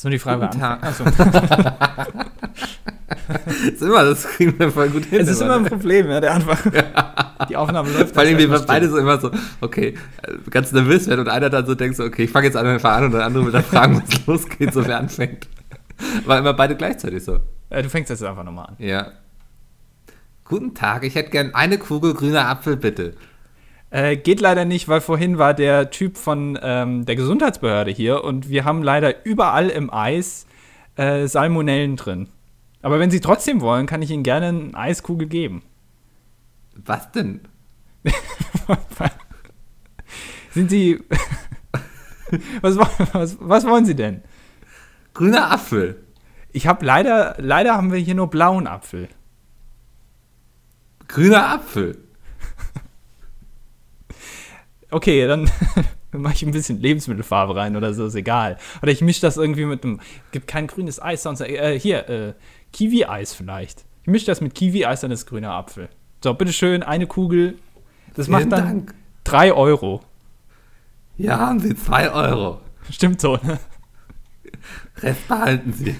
ist nur die Frage, Guten Tag. Achso. Das ist immer, das kriegen wir voll gut hin. Es ist immer ein ne? Problem, ja, der Anfang. Die Aufnahme läuft. Vor allem, wir beide so immer so, okay, äh, ganz nervös werden und einer dann so denkt so, okay, ich fange jetzt einfach an und der andere will dann fragen, was losgeht, so wer anfängt. War immer beide gleichzeitig so. Äh, du fängst jetzt einfach nochmal an. Ja. Guten Tag, ich hätte gern eine Kugel grüner Apfel, bitte. Äh, geht leider nicht, weil vorhin war der Typ von ähm, der Gesundheitsbehörde hier und wir haben leider überall im Eis äh, Salmonellen drin. Aber wenn Sie trotzdem wollen, kann ich Ihnen gerne eine Eiskugel geben. Was denn? Sind Sie. was, was, was wollen Sie denn? Grüner Apfel. Ich habe leider, leider haben wir hier nur blauen Apfel. Grüner Apfel. Okay, dann mache ich ein bisschen Lebensmittelfarbe rein oder so, ist egal. Oder ich mische das irgendwie mit einem. Gibt kein grünes Eis, sonst. Äh, hier, äh, Kiwi-Eis vielleicht. Ich mische das mit Kiwi-Eis, dann ist grüner Apfel. So, bitteschön, eine Kugel. Das Vielen macht dann Dank. 3 Euro. Hier haben Sie zwei Euro. Stimmt so, ne? Rest behalten Sie.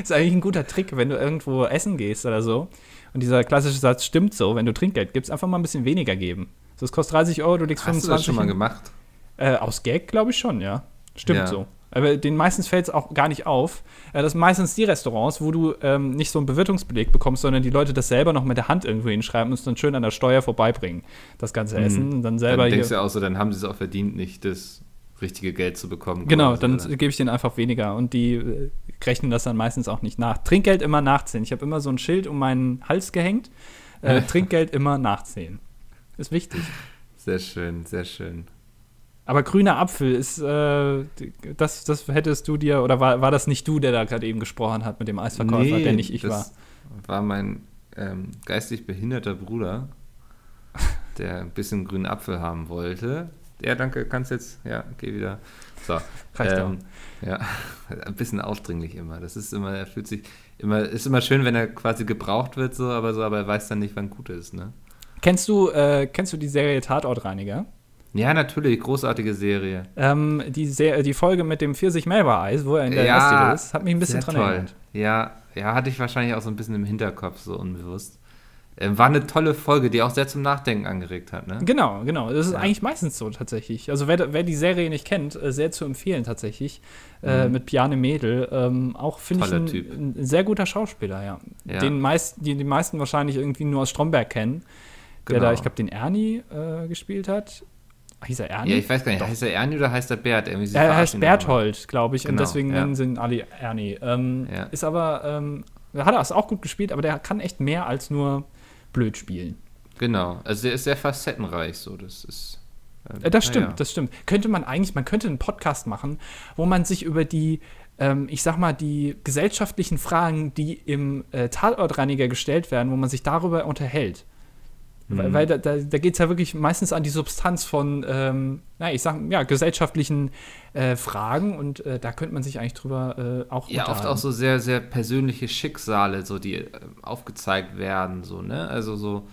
Ist eigentlich ein guter Trick, wenn du irgendwo essen gehst oder so. Und dieser klassische Satz stimmt so, wenn du Trinkgeld gibst, einfach mal ein bisschen weniger geben. So, es kostet 30 Euro, du legst Hast du 25 das schon mal hin. gemacht? Äh, aus Gag glaube ich schon, ja. Stimmt Ja. so. Aber den meistens fällt es auch gar nicht auf. Äh, das sind meistens die Restaurants, wo du ähm, nicht so einen Bewirtungsbeleg bekommst, sondern die Leute das selber noch mit der Hand irgendwo hinschreiben und es dann schön an der Steuer vorbeibringen. Das ganze Essen. Und dann selber Mhm. Dann denkst du auch so, dann haben sie es auch verdient, nicht das richtige Geld zu bekommen. Genau, dann gebe ich denen einfach weniger und die äh, rechnen das dann meistens auch nicht nach. Trinkgeld immer nachzählen. Ich habe immer so ein Schild um meinen Hals gehängt. Äh, Trinkgeld immer nachzählen. Ist wichtig. Sehr schön, sehr schön. Aber grüner Apfel ist, äh, das, das hättest du dir, oder war, war das nicht du, der da gerade eben gesprochen hat mit dem Eisverkäufer, der nicht ich war? das war mein ähm, geistig behinderter Bruder, der ein bisschen grünen Apfel haben wollte. Ja, danke, kannst jetzt, ja, geh wieder. So. Reicht ähm, ja, ein bisschen aufdringlich immer. Das ist immer, er fühlt sich immer, ist immer schön, wenn er quasi gebraucht wird, so, aber so, aber er weiß dann nicht, wann gut ist, ne? Kennst du, äh, kennst du die Serie Tatortreiniger? Ja, natürlich, großartige Serie. Ähm, die, Se die Folge mit dem Pfirsich-Melba-Eis, wo er in der Ja, ist, hat mich ein bisschen dran toll. erinnert. Ja, ja, hatte ich wahrscheinlich auch so ein bisschen im Hinterkopf, so unbewusst. Ähm, war eine tolle Folge, die auch sehr zum Nachdenken angeregt hat, ne? Genau, genau. Das ist Ja. eigentlich meistens so tatsächlich. Also wer, wer die Serie nicht kennt, äh, sehr zu empfehlen tatsächlich. Äh, mit Piane Mädel. Ähm, auch finde ich Mhm. Ein, Typ. ein sehr guter Schauspieler, ja. Ja. Den meist, die die meisten wahrscheinlich irgendwie nur aus Stromberg kennen. Der Genau. da, ich glaube, den Ernie äh, gespielt hat. Hieß er Ernie? Ja, ich weiß gar nicht, heißt er Ernie oder heißt er Bert? Irgendwie er heißt Berthold, glaube ich, und Genau, deswegen ja. nennen sie ihn alle Ernie. Ähm, Ja. Ist aber, ähm, er hat das auch gut gespielt, aber der kann echt mehr als nur blöd spielen. Genau, also der ist sehr facettenreich, so, das ist... ähm, Äh, Das stimmt, naja. das stimmt. Könnte man eigentlich, man könnte einen Podcast machen, wo man sich über die, ähm, ich sag mal, die gesellschaftlichen Fragen, die im äh, Tatortreiniger gestellt werden, wo man sich darüber unterhält. Mhm. Weil, weil da, da, da geht es ja wirklich meistens an die Substanz von, ähm, na, ich sag, ja, gesellschaftlichen äh, Fragen und äh, da könnte man sich eigentlich drüber äh, auch Ja, oft auch so sehr, sehr persönliche Schicksale, so die äh, aufgezeigt werden, so, ne? Also so,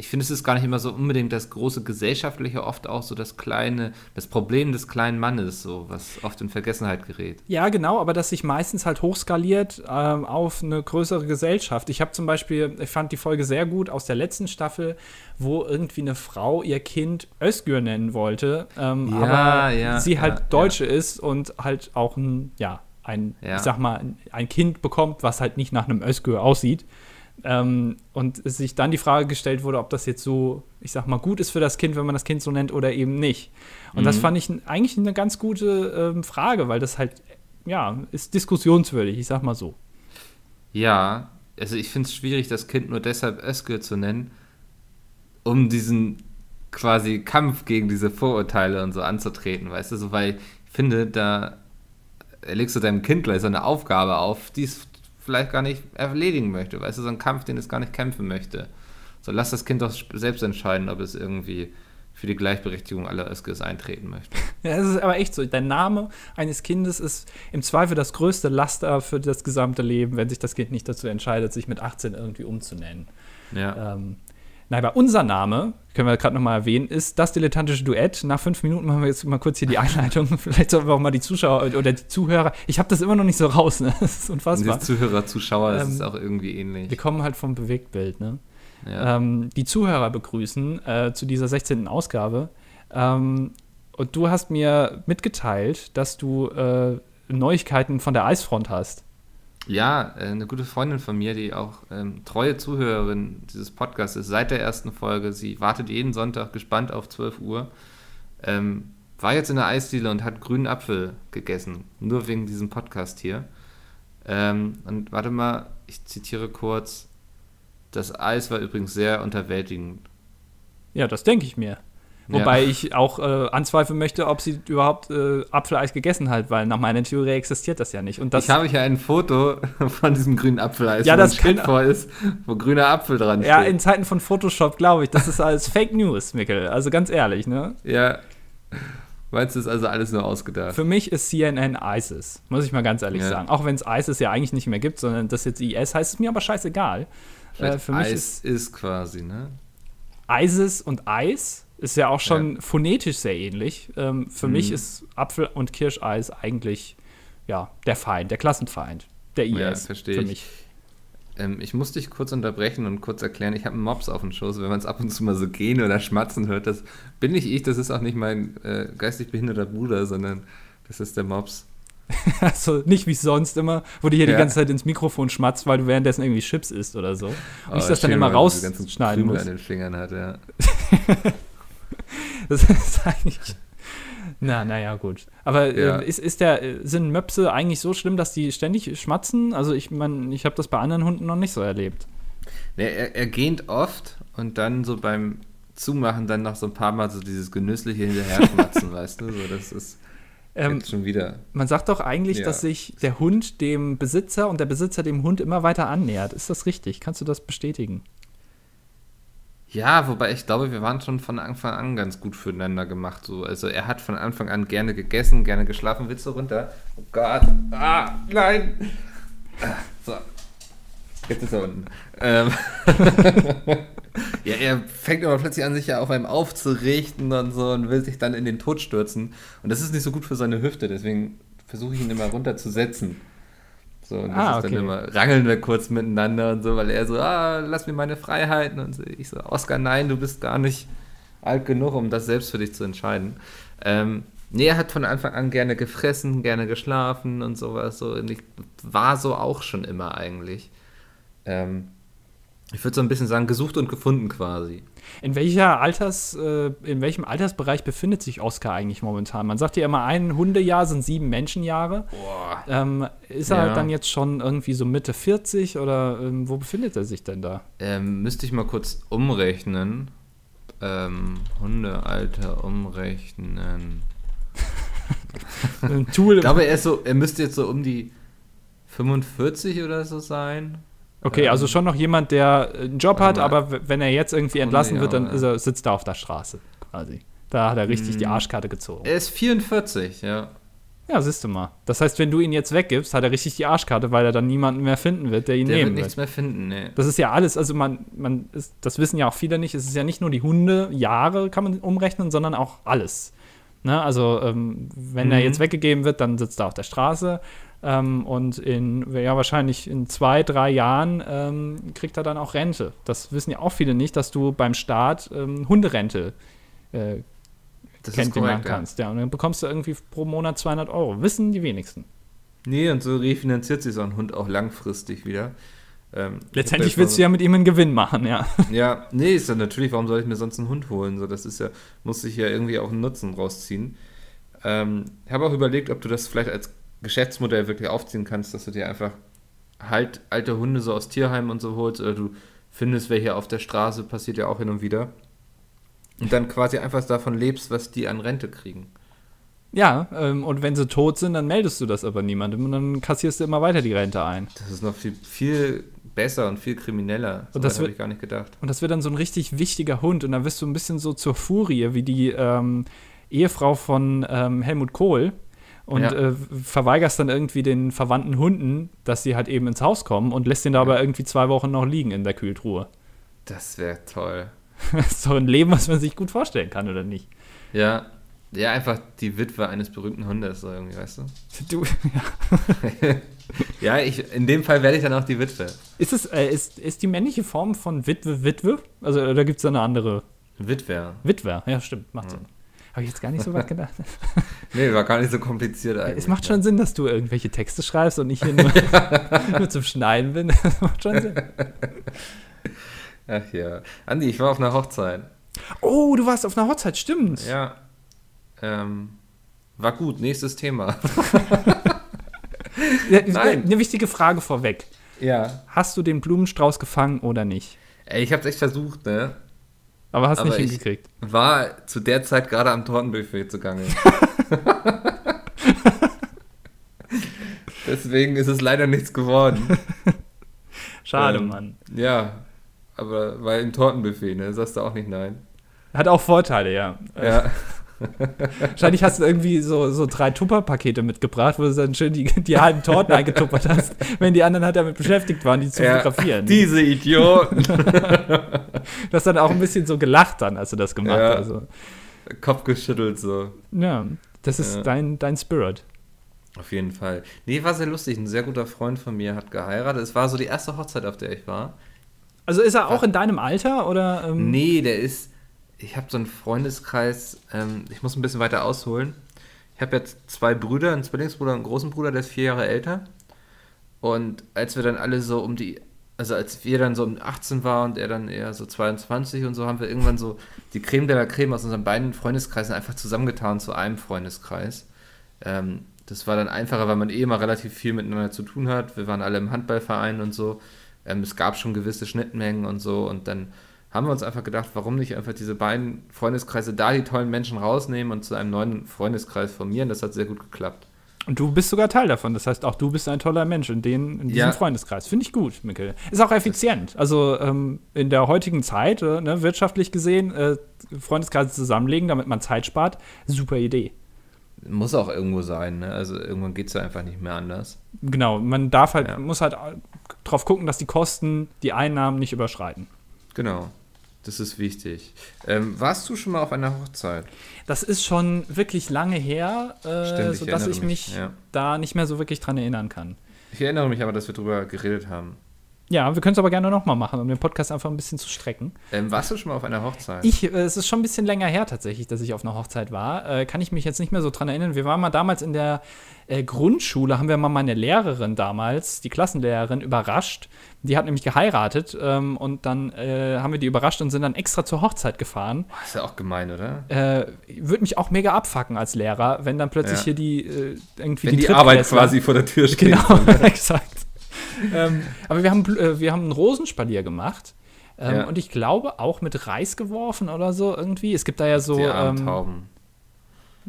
ich finde, es ist gar nicht immer so unbedingt das große Gesellschaftliche, oft auch so das kleine, das Problem des kleinen Mannes, so, was oft in Vergessenheit gerät. Ja, genau, aber das sich meistens halt hochskaliert ähm, auf eine größere Gesellschaft. Ich habe zum Beispiel, ich fand die Folge sehr gut aus der letzten Staffel, wo irgendwie eine Frau ihr Kind Özgür nennen wollte, ähm, Ja, aber ja, sie halt ja. Deutsche ist und halt auch ein, ja, ein, ich sag mal, ein- ein Kind bekommt, was halt nicht nach einem Özgür aussieht. Ähm, und sich dann die Frage gestellt wurde, ob das jetzt so, ich sag mal, gut ist für das Kind, wenn man das Kind so nennt oder eben nicht. Und das Mhm. fand ich eigentlich eine ganz gute ähm, Frage, weil das halt, ja, ist diskussionswürdig, ich sag mal so. Ja, also ich finde es schwierig, das Kind nur deshalb Özgür zu nennen, um diesen quasi Kampf gegen diese Vorurteile und so anzutreten, weißt du, so, weil ich finde, da legst du deinem Kind gleich so eine Aufgabe auf, die es vielleicht gar nicht erledigen möchte, weißt du, so ein Kampf, den es gar nicht kämpfen möchte. So, lass das Kind doch selbst entscheiden, ob es irgendwie für die Gleichberechtigung aller Özgürs eintreten möchte. Ja, es ist aber echt so. Der Name eines Kindes ist im Zweifel das größte Laster für das gesamte Leben, wenn sich das Kind nicht dazu entscheidet, sich mit 18 irgendwie umzunennen. Ja. Ähm, Nein, aber unser Name, können wir gerade nochmal erwähnen, ist das dilettantische Duett. Nach fünf Minuten machen wir jetzt mal kurz hier die Einleitung. Vielleicht sollen wir auch mal die Zuschauer oder die Zuhörer. Ich habe das immer noch nicht so raus, ne? Das ist unfassbar. Die Zuhörer, Zuschauer, das Ähm, ist auch irgendwie ähnlich. Wir kommen halt vom Bewegtbild, ne? Ja. ähm, die Zuhörer begrüßen äh, zu dieser 16. Ausgabe. Ähm, und du hast mir mitgeteilt, dass du äh, Neuigkeiten von der Eisfront hast. Ja, äh, eine gute Freundin von mir, die auch ähm, treue Zuhörerin dieses Podcasts ist, seit der ersten Folge. Sie wartet jeden Sonntag gespannt auf 12 Uhr. Ähm, war jetzt in der Eisdiele und hat grünen Apfel gegessen. Nur wegen diesem Podcast hier. Ähm, und warte mal, ich zitiere kurz. Das Eis war übrigens sehr unterwältigend. Ja, das denke ich mir. Wobei ich auch äh, anzweifeln möchte, ob sie überhaupt äh, Apfeleis gegessen hat, weil nach meiner Theorie existiert das ja nicht. Und das, ich habe hier ein Foto von diesem grünen Apfeleis, Ja, wo das ein Schild vor ist, wo grüner Apfel dran ja, steht. in Zeiten von Photoshop glaube ich, das ist alles Fake News, Mikkel. Also ganz ehrlich, ne? Ja. Meinst du, ist also alles nur ausgedacht? Für mich ist CNN ISIS, muss ich mal ganz ehrlich Ja. sagen. Auch wenn es ISIS ja eigentlich nicht mehr gibt, sondern das jetzt IS heißt, ist mir aber scheißegal. Äh, für mich Eis ist, quasi, ne? ISIS und Eis ist ja auch schon phonetisch sehr ähnlich. Ähm, für Mhm. mich ist Apfel- und Kirscheis eigentlich ja, der Feind, der Klassenfeind, der IS. Ja, verstehe für ich. mich. Ähm, ich muss dich kurz unterbrechen und kurz erklären, ich habe einen Mops auf dem Schoß. Wenn man es ab und zu mal so gehen oder schmatzen hört, das bin nicht ich, das ist auch nicht mein äh, geistig behinderter Bruder, sondern das ist der Mops. Also nicht wie sonst immer, wo du hier die Ja. ganze Zeit ins Mikrofon schmatzt, weil du währenddessen irgendwie Chips isst oder so. Und Oh, ich das dann immer rausschneiden muss. an den Fingern hat, ja. Das ist eigentlich. Na, naja, gut. Aber Ja. äh, ist, ist der, äh, sind Möpse eigentlich so schlimm, dass die ständig schmatzen? Also ich meine, ich habe das bei anderen Hunden noch nicht so erlebt. Nee, er, er gähnt oft und dann so beim Zumachen dann noch so ein paar Mal so dieses genüssliche hinterher schmatzen, weißt du? So, das ist Ähm, schon wieder. man sagt doch eigentlich, Ja. dass sich der Hund dem Besitzer und der Besitzer dem Hund immer weiter annähert. Ist das richtig? Kannst du das bestätigen? Ja, wobei ich glaube, wir waren schon von Anfang an ganz gut füreinander gemacht. So. Also er hat von Anfang an gerne gegessen, gerne geschlafen. Willst du runter? Oh Gott. Ah, nein. So. Jetzt ist er unten. Ähm. ja, er fängt aber plötzlich an, sich ja auf einem aufzurichten und so und will sich dann in den Tod stürzen. Und das ist nicht so gut für seine Hüfte, deswegen versuche ich ihn immer runterzusetzen. So, und das Ah, ist dann okay. immer, rangeln wir kurz miteinander und so, weil er so, ah, lass mir meine Freiheiten und so. ich so, Oskar, nein, du bist gar nicht alt genug, um das selbst für dich zu entscheiden. Ähm, nee, er hat von Anfang an gerne gefressen, gerne geschlafen und sowas. So. Und ich war so auch schon immer eigentlich. Ähm, ich würde so ein bisschen sagen, gesucht und gefunden quasi. In welcher Alters, äh, in welchem Altersbereich befindet sich Oskar eigentlich momentan? Man sagt ja immer, ein Hundejahr sind sieben Menschenjahre. Boah. Ähm, ist er Ja. halt dann jetzt schon irgendwie so Mitte 40 oder ähm, wo befindet er sich denn da? Ähm, müsste ich mal kurz umrechnen. Ähm, Hundealter umrechnen. Ein Tool. Ich glaube, er, ist so, er müsste jetzt so um die 45 oder so sein. Okay, also schon noch jemand, der einen Job hat, aber wenn er jetzt irgendwie entlassen wird, dann er, sitzt er auf der Straße quasi. Da hat er richtig die Hm. Arschkarte gezogen. Er ist 44, ja. Ja, siehst du mal. Das heißt, wenn du ihn jetzt weggibst, hat er richtig die Arschkarte, weil er dann niemanden mehr finden wird, der ihn Der wird nehmen nichts mehr finden, ne. Das ist ja alles, also man, man ist, das wissen ja auch viele nicht, es ist ja nicht nur die Hunde, Jahre kann man umrechnen, sondern auch alles. Ne? Also, ähm, wenn er Mhm. jetzt weggegeben wird, dann sitzt er auf der Straße ähm, und in, ja, wahrscheinlich in zwei, drei Jahren ähm, kriegt er dann auch Rente. Das wissen ja auch viele nicht, dass du beim Staat ähm, Hunderente äh, kennt, machen korrekt, ja. kannst. Ja, und dann bekommst du irgendwie pro Monat 200 Euro. Wissen die wenigsten. Nee, und so refinanziert sich so ein Hund auch langfristig wieder. Ähm, Letztendlich willst du ja mit ihm einen Gewinn machen, ja. Ja, nee, ist ja natürlich, warum soll ich mir sonst einen Hund holen? So, das ist ja, muss ich ja irgendwie auch einen Nutzen rausziehen. Ähm, ich habe auch überlegt, ob du das vielleicht als Geschäftsmodell wirklich aufziehen kannst, dass du dir einfach halt alte Hunde so aus Tierheimen und so holst oder du findest welche auf der Straße, passiert ja auch hin und wieder. Und dann quasi einfach davon lebst, was die an Rente kriegen. Ja, ähm, und wenn sie tot sind, dann meldest du das aber niemandem und dann kassierst du immer weiter die Rente ein. Das ist noch viel, viel besser und viel krimineller. So Und das habe ich gar nicht gedacht. Und das wird dann so ein richtig wichtiger Hund und dann wirst du ein bisschen so zur Furie, wie die ähm, Ehefrau von ähm, Helmut Kohl und Ja. äh, verweigerst dann irgendwie den verwandten Hunden, dass sie halt eben ins Haus kommen und lässt den da aber irgendwie zwei Wochen noch liegen in der Kühltruhe. Das wäre toll. Das ist doch ein Leben, was man sich gut vorstellen kann, oder nicht? Ja. Ja, einfach die Witwe eines berühmten Hundes, so irgendwie, weißt du? Du, ja. Ja, ich, in dem Fall werde ich dann auch die Witwe. Ist, es, äh, ist, ist die männliche Form von Witwe Witwe? Also, oder gibt es da eine andere? Witwer. Witwer, ja, stimmt, macht Sinn. Habe ich jetzt gar nicht so weit gedacht. Nee, war gar nicht so kompliziert eigentlich. es macht schon Sinn, dass du irgendwelche Texte schreibst und ich hier nur, nur zum Schneiden bin. Das macht schon Sinn. Ach ja. Andi, ich war auf einer Hochzeit. Oh, du warst auf einer Hochzeit, stimmt. Ja. Ähm, war gut, nächstes Thema. Nein. Eine wichtige Frage vorweg. Ja. Hast du den Blumenstrauß gefangen oder nicht? Ey, ich hab's echt versucht, ne? Aber hast Aber nicht ich- hingekriegt. War zu der Zeit gerade am Tortenbuffet zugange. Deswegen ist es leider nichts geworden. Schade, Ähm, Mann. Ja, aber weil im Tortenbuffet, ne? Sagst du auch nicht nein. Hat auch Vorteile, ja. Ja. Wahrscheinlich hast du irgendwie so, so drei Tupper-Pakete mitgebracht, wo du dann schön die, die halben Torten eingetuppert hast, wenn die anderen halt damit beschäftigt waren, die zu ja. fotografieren. Diese Idioten. Du hast dann auch ein bisschen so gelacht dann, als du das gemacht Ja. hast. Also, Kopf geschüttelt so. ja, das ist Ja. dein, dein Spirit. Auf jeden Fall. Nee, war sehr lustig. Ein sehr guter Freund von mir hat geheiratet. Es war so die erste Hochzeit, auf der ich war. Also ist er auch in deinem Alter oder? Ähm, Nee, der ist. Ich habe so einen Freundeskreis. Ähm, ich muss ein bisschen weiter ausholen. Ich habe jetzt zwei Brüder, einen Zwillingsbruder und einen großen Bruder, der ist vier Jahre älter. Und als wir dann alle so um die. Also als wir dann so um 18 waren und er dann eher so 22 und so, haben wir irgendwann so die Creme de la Creme aus unseren beiden Freundeskreisen einfach zusammengetan zu einem Freundeskreis. Ähm, das war dann einfacher, weil man eh immer relativ viel miteinander zu tun hat. Wir waren alle im Handballverein und so. Ähm, es gab schon gewisse Schnittmengen und so. Und dann haben wir uns einfach gedacht, warum nicht einfach diese beiden Freundeskreise da die tollen Menschen rausnehmen und zu einem neuen Freundeskreis formieren. Das hat sehr gut geklappt. Und du bist sogar Teil davon. Das heißt, auch du bist ein toller Mensch in, den, in diesem Ja. Freundeskreis. Finde ich gut, Mikkel. Ist auch effizient. Also ähm, in der heutigen Zeit, äh, ne, wirtschaftlich gesehen, äh, Freundeskreise zusammenlegen, damit man Zeit spart, super Idee. Muss auch irgendwo sein, ne? Also irgendwann geht es ja einfach nicht mehr anders. Genau, man darf halt, Ja. muss halt drauf gucken, dass die Kosten die Einnahmen nicht überschreiten. Genau. Das ist wichtig. Ähm, warst du schon mal auf einer Hochzeit? Das ist schon wirklich lange her, äh, sodass ich mich mich, ja. da nicht mehr so wirklich dran erinnern kann. Ich erinnere mich aber, dass wir darüber geredet haben. Ja, wir können es aber gerne nochmal machen, um den Podcast einfach ein bisschen zu strecken. Ähm, warst du schon mal auf einer Hochzeit? Ich, äh, es ist schon ein bisschen länger her tatsächlich, dass ich auf einer Hochzeit war. Äh, kann ich mich jetzt nicht mehr so dran erinnern. Wir waren mal damals in der äh, Grundschule, haben wir mal meine Lehrerin damals, die Klassenlehrerin, überrascht. Die hat nämlich geheiratet ähm, und dann äh, haben wir die überrascht und sind dann extra zur Hochzeit gefahren. ist ja auch gemein, oder? Äh, Würde mich auch mega abfacken als Lehrer, wenn dann plötzlich Ja. hier die äh, irgendwie Wenn die, Drittklässler- Arbeit quasi vor der Tür steht. Genau, exakt. Ähm, aber wir haben, äh, wir haben einen Rosenspalier gemacht. Ähm, Ja. Und ich glaube auch mit Reis geworfen oder so irgendwie. Es gibt da ja so. die Ähm, Tauben.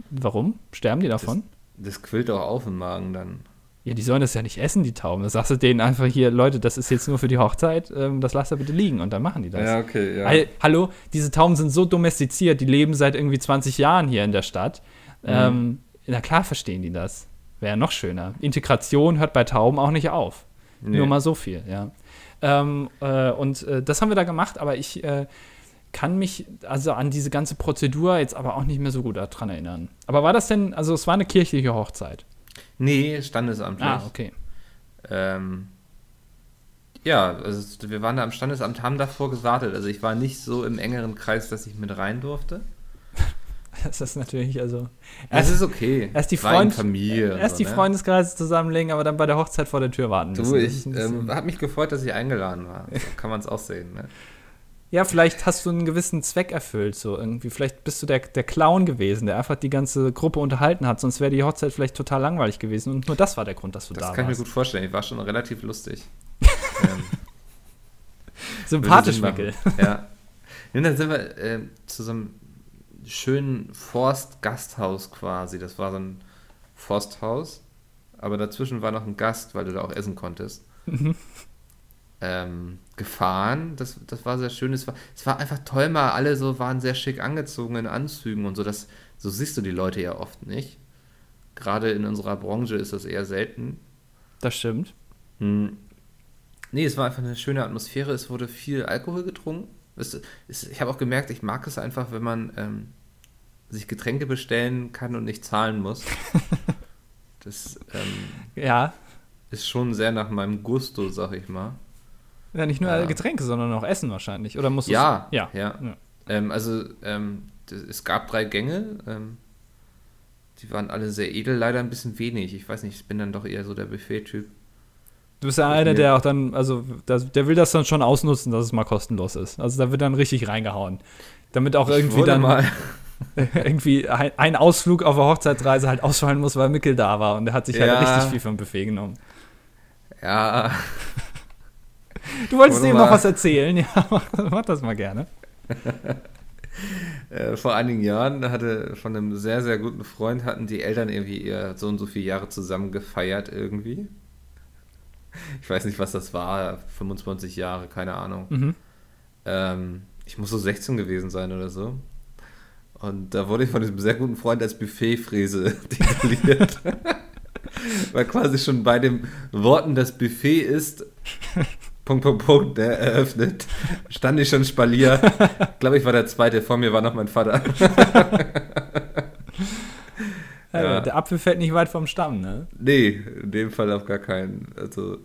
warum? Sterben die davon? Das quillt auch auf im Magen dann. ja, die sollen das ja nicht essen, die Tauben. Da sagst du denen einfach hier, Leute, das ist jetzt nur für die Hochzeit, ähm, das lasst ihr bitte liegen und dann machen die das. okay, ja. Hallo, diese Tauben sind so domestiziert, die leben seit irgendwie 20 Jahren hier in der Stadt. Mhm. Ähm, na klar verstehen die das. Wäre noch schöner. Integration hört bei Tauben auch nicht auf. Nee. Nur mal so viel, ja. Ähm, äh, und äh, das haben wir da gemacht, aber ich äh, kann mich also an diese ganze Prozedur jetzt aber auch nicht mehr so gut daran erinnern. Aber war das denn, also es war eine kirchliche Hochzeit? Nee, standesamtlich. Ah, okay. Ähm, ja, also wir waren da am Standesamt, haben davor gewartet. Also ich war nicht so im engeren Kreis, dass ich mit rein durfte. Das ist natürlich, also. Es ist okay. erst die Freund- Familie. Erst so, die ne? Freundeskreise zusammenlegen, aber dann bei der Hochzeit vor der Tür warten. Du, Das ich ähm, habe mich gefreut, dass ich eingeladen war. So kann man es auch sehen. Ne? Ja, vielleicht hast du einen gewissen Zweck erfüllt, so irgendwie. Vielleicht bist du der, der Clown gewesen, der einfach die ganze Gruppe unterhalten hat, sonst wäre die Hochzeit vielleicht total langweilig gewesen. Und nur das war der Grund, dass du Das da kann ich mir warst. gut vorstellen. Ich war schon relativ lustig. ähm, Sympathisch, machen. Ja. Und dann sind wir äh, zu so einem schönen Forstgasthaus quasi. Das war so ein Forsthaus. Aber dazwischen war noch ein Gast, weil du da auch essen konntest. Mhm. ähm, gefahren. Das, das war sehr schön. Es war, es war einfach toll, mal alle so waren sehr schick angezogen in Anzügen und so. Das, so siehst du die Leute ja oft nicht. Gerade in unserer Branche ist das eher selten. Das stimmt. Hm. Nee, es war einfach eine schöne Atmosphäre. Es wurde viel Alkohol getrunken. Ich habe auch gemerkt, ich mag es einfach, wenn man ähm, sich Getränke bestellen kann und nicht zahlen muss. Das ähm, ja. ist schon sehr nach meinem Gusto, sag ich mal. Ja, nicht nur Ja. Getränke, sondern auch Essen wahrscheinlich. Oder musst du Ja, ja. ja. Ja. Ähm, also ähm, es gab drei Gänge. Ähm, die waren alle sehr edel, leider ein bisschen wenig. Ich weiß nicht, ich bin dann doch eher so der Buffet-Typ. Du bist ja einer, der auch dann, also das, der will das dann schon ausnutzen, dass es mal kostenlos ist. Also da wird dann richtig reingehauen. Damit auch Ich irgendwie dann mal, irgendwie ein, ein Ausflug auf der Hochzeitsreise halt ausfallen muss, weil Mickel da war und der hat sich Ja. halt richtig viel vom Buffet genommen. ja, Du wolltest eben noch was erzählen, ja, mach, mach das mal gerne. äh, vor einigen Jahren hatte von einem sehr, sehr guten Freund hatten die Eltern irgendwie ihr so und so viele Jahre zusammen gefeiert irgendwie. Ich weiß nicht, was das war, 25 Jahre, keine Ahnung. Mhm. Ähm, ich muss so 16 gewesen sein oder so. Und da wurde ich von diesem sehr guten Freund als Buffetfräse tituliert. Weil quasi schon bei den Worten, das Buffet ist, Punkt, Punkt, Punkt, der eröffnet, stand ich schon Spalier. Ich glaube, ich war der Zweite, vor mir war noch mein Vater. Ja. Der Apfel fällt nicht weit vom Stamm, ne? Nee, in dem Fall auf gar keinen. Also,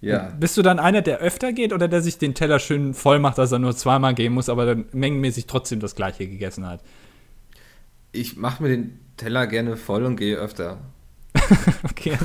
ja. Bist du dann einer, der öfter geht oder der sich den Teller schön voll macht, dass er nur zweimal gehen muss, aber dann mengenmäßig trotzdem das gleiche gegessen hat? Ich mache mir den Teller gerne voll und gehe öfter. Okay,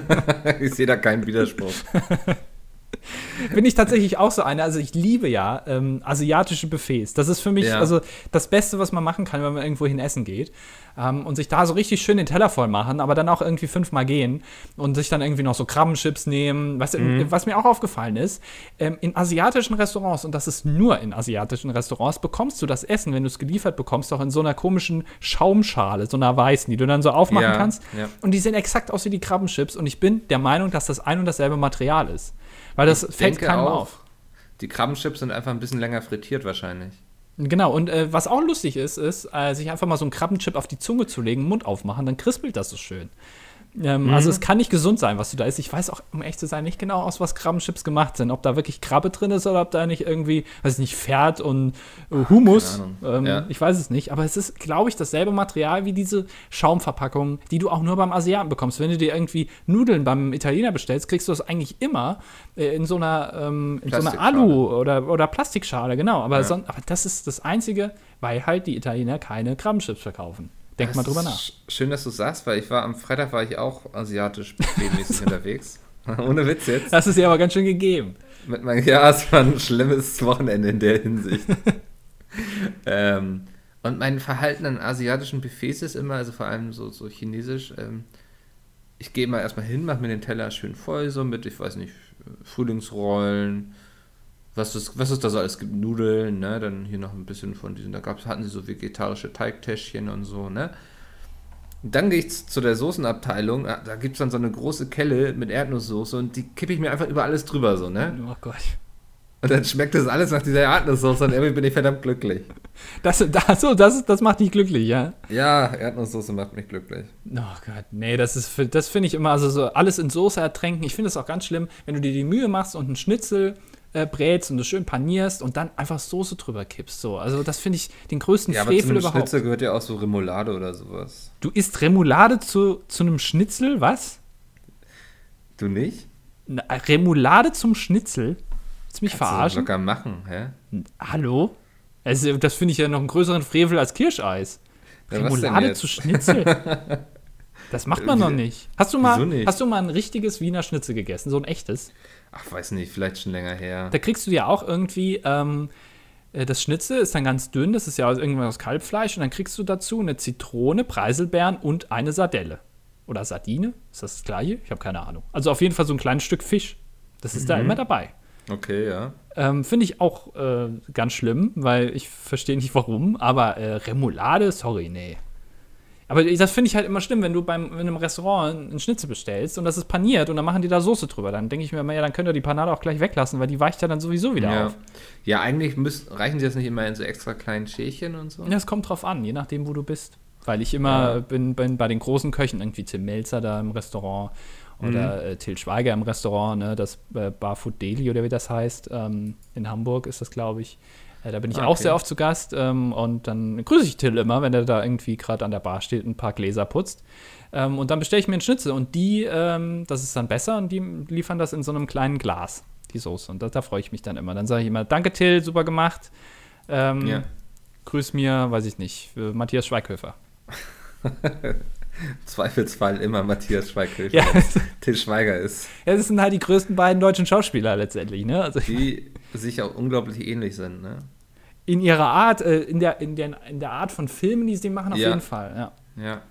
also ich sehe da keinen Widerspruch. bin ich tatsächlich auch so einer. Also ich liebe ja ähm, asiatische Buffets. Das ist für mich Ja. also das Beste, was man machen kann, wenn man irgendwo hin essen geht. Ähm, und sich da so richtig schön den Teller voll machen, aber dann auch irgendwie fünfmal gehen und sich dann irgendwie noch so Krabbenchips nehmen. Was, was mir auch aufgefallen ist, ähm, in asiatischen Restaurants, und das ist nur in asiatischen Restaurants, bekommst du das Essen, wenn du es geliefert bekommst, auch in so einer komischen Schaumschale, so einer weißen, die du dann so aufmachen Ja, kannst. ja. Und die sehen exakt aus wie die Krabbenchips. Und ich bin der Meinung, dass das ein und dasselbe Material ist. Weil das Ich fällt keinem auch. auf. Die Krabbenchips sind einfach ein bisschen länger frittiert wahrscheinlich. Genau, und äh, was auch lustig ist, ist, äh, sich einfach mal so einen Krabbenchip auf die Zunge zu legen, Mund aufmachen, dann krispelt das so schön. Ähm, Also es kann nicht gesund sein, was du da isst. Ich weiß auch, um echt zu sein, nicht genau aus, was Krabbenchips gemacht sind. Ob da wirklich Krabbe drin ist oder ob da nicht irgendwie, weiß ich nicht, Pferd und äh, Humus. keine Ähm. Ja. Ich weiß es nicht. Aber es ist, glaube ich, dasselbe Material wie diese Schaumverpackung, die du auch nur beim Asiaten bekommst. Wenn du dir irgendwie Nudeln beim Italiener bestellst, kriegst du das eigentlich immer äh, in so einer, ähm, in so einer. Alu oder, oder Plastikschale, genau. Aber, Ja. son- aber das ist das Einzige, weil halt die Italiener keine Krabbenchips verkaufen. Denk Das mal drüber nach. sch- Schön, dass du sagst, weil ich war am Freitag war ich auch asiatisch buffetmäßig unterwegs. Ohne Witz jetzt. Das ist ja aber ganz schön gegeben. Mit meinem, ja, es war ein schlimmes Wochenende in der Hinsicht. ähm, und mein Verhalten an asiatischen Buffets ist immer, also vor allem so, so chinesisch, ähm, ich gehe mal erstmal hin, mache mir den Teller schön voll, so mit, ich weiß nicht, Frühlingsrollen, was es, was es da so alles gibt, Nudeln, ne, dann hier noch ein bisschen von diesen, da gab's, hatten sie so vegetarische Teigtäschchen und so, ne. Dann gehe ich zu der Soßenabteilung, ah, da gibt es dann so eine große Kelle mit Erdnusssoße und die kippe ich mir einfach über alles drüber, so, ne. Oh Gott. Und dann schmeckt das alles nach dieser Erdnusssoße und irgendwie bin ich verdammt glücklich. Das, das, so, das, das macht dich glücklich, ja? Ja, Erdnusssoße macht mich glücklich. Oh Gott, nee, das ist, das finde ich immer, also so alles in Soße ertränken. Ich finde es auch ganz schlimm, wenn du dir die Mühe machst und einen Schnitzel äh, brätst und das schön panierst und dann einfach Soße drüber kippst. So, also das finde ich den größten Ja, aber zu Frevel überhaupt. Schnitzel gehört ja auch so Remoulade oder sowas. Du isst Remoulade zu, zu einem Schnitzel, was? Du nicht? Na, Remoulade zum Schnitzel? Willst du mich Kannst du verarschen? locker machen, hä? Hallo? Also, das finde ich ja noch einen größeren Frevel als Kirscheis. Ja, Remoulade zu Schnitzel? Das macht man noch nicht. Hast du, mal, nicht? hast du mal ein richtiges Wiener Schnitzel gegessen? So ein echtes? Ach, weiß nicht, vielleicht schon länger her. Da kriegst du ja auch irgendwie, ähm, äh, das Schnitzel ist dann ganz dünn, das ist ja irgendwas aus Kalbfleisch, und dann kriegst du dazu eine Zitrone, Preiselbeeren und eine Sardelle. Oder Sardine? Ist das das gleiche? Ich habe keine Ahnung. Also auf jeden Fall so ein kleines Stück Fisch. Das ist da Mhm. immer dabei. Okay, ja. Ähm, Finde ich auch äh, ganz schlimm, weil ich verstehe nicht warum, aber äh, Remoulade, sorry, nee. Aber das finde ich halt immer schlimm, wenn du beim in einem Restaurant einen Schnitzel bestellst und das ist paniert und dann machen die da Soße drüber. Dann denke ich mir immer, ja, dann könnt ihr die Panade auch gleich weglassen, weil die weicht ja dann sowieso wieder Ja. auf. ja, eigentlich müssen, reichen sie das nicht immer in so extra kleinen Schälchen und so? Ja, es kommt drauf an, je nachdem, wo du bist. Weil ich immer Ja. bin, bin bei den großen Köchen, irgendwie Tim Melzer da im Restaurant Oder mhm. äh, Till Schweiger im Restaurant, ne, das äh, Barfoot Deli oder wie das heißt, ähm, in Hamburg ist das, glaube ich. Äh, da bin ich okay. auch sehr oft zu Gast ähm, und dann grüße ich Till immer, wenn er da irgendwie gerade an der Bar steht und ein paar Gläser putzt. Ähm, und dann bestelle ich mir einen Schnitzel und die, ähm, das ist dann besser und die liefern das in so einem kleinen Glas, die Soße. Und da, da freue ich mich dann immer. Dann sage ich immer, danke Till, super gemacht. Ähm, ja. Grüß mir, weiß ich nicht, Matthias Schweighöfer. Zweifelsfall immer Matthias Schweighöfer. Ja. Till Schweiger ist. Ja, das sind halt die größten beiden deutschen Schauspieler letztendlich, ne? Also, die sich auch unglaublich ähnlich sind, ne? In ihrer Art, äh, in, der, in, der, in der Art von Filmen, die sie machen, auf ja. jeden Fall, ja. Ja.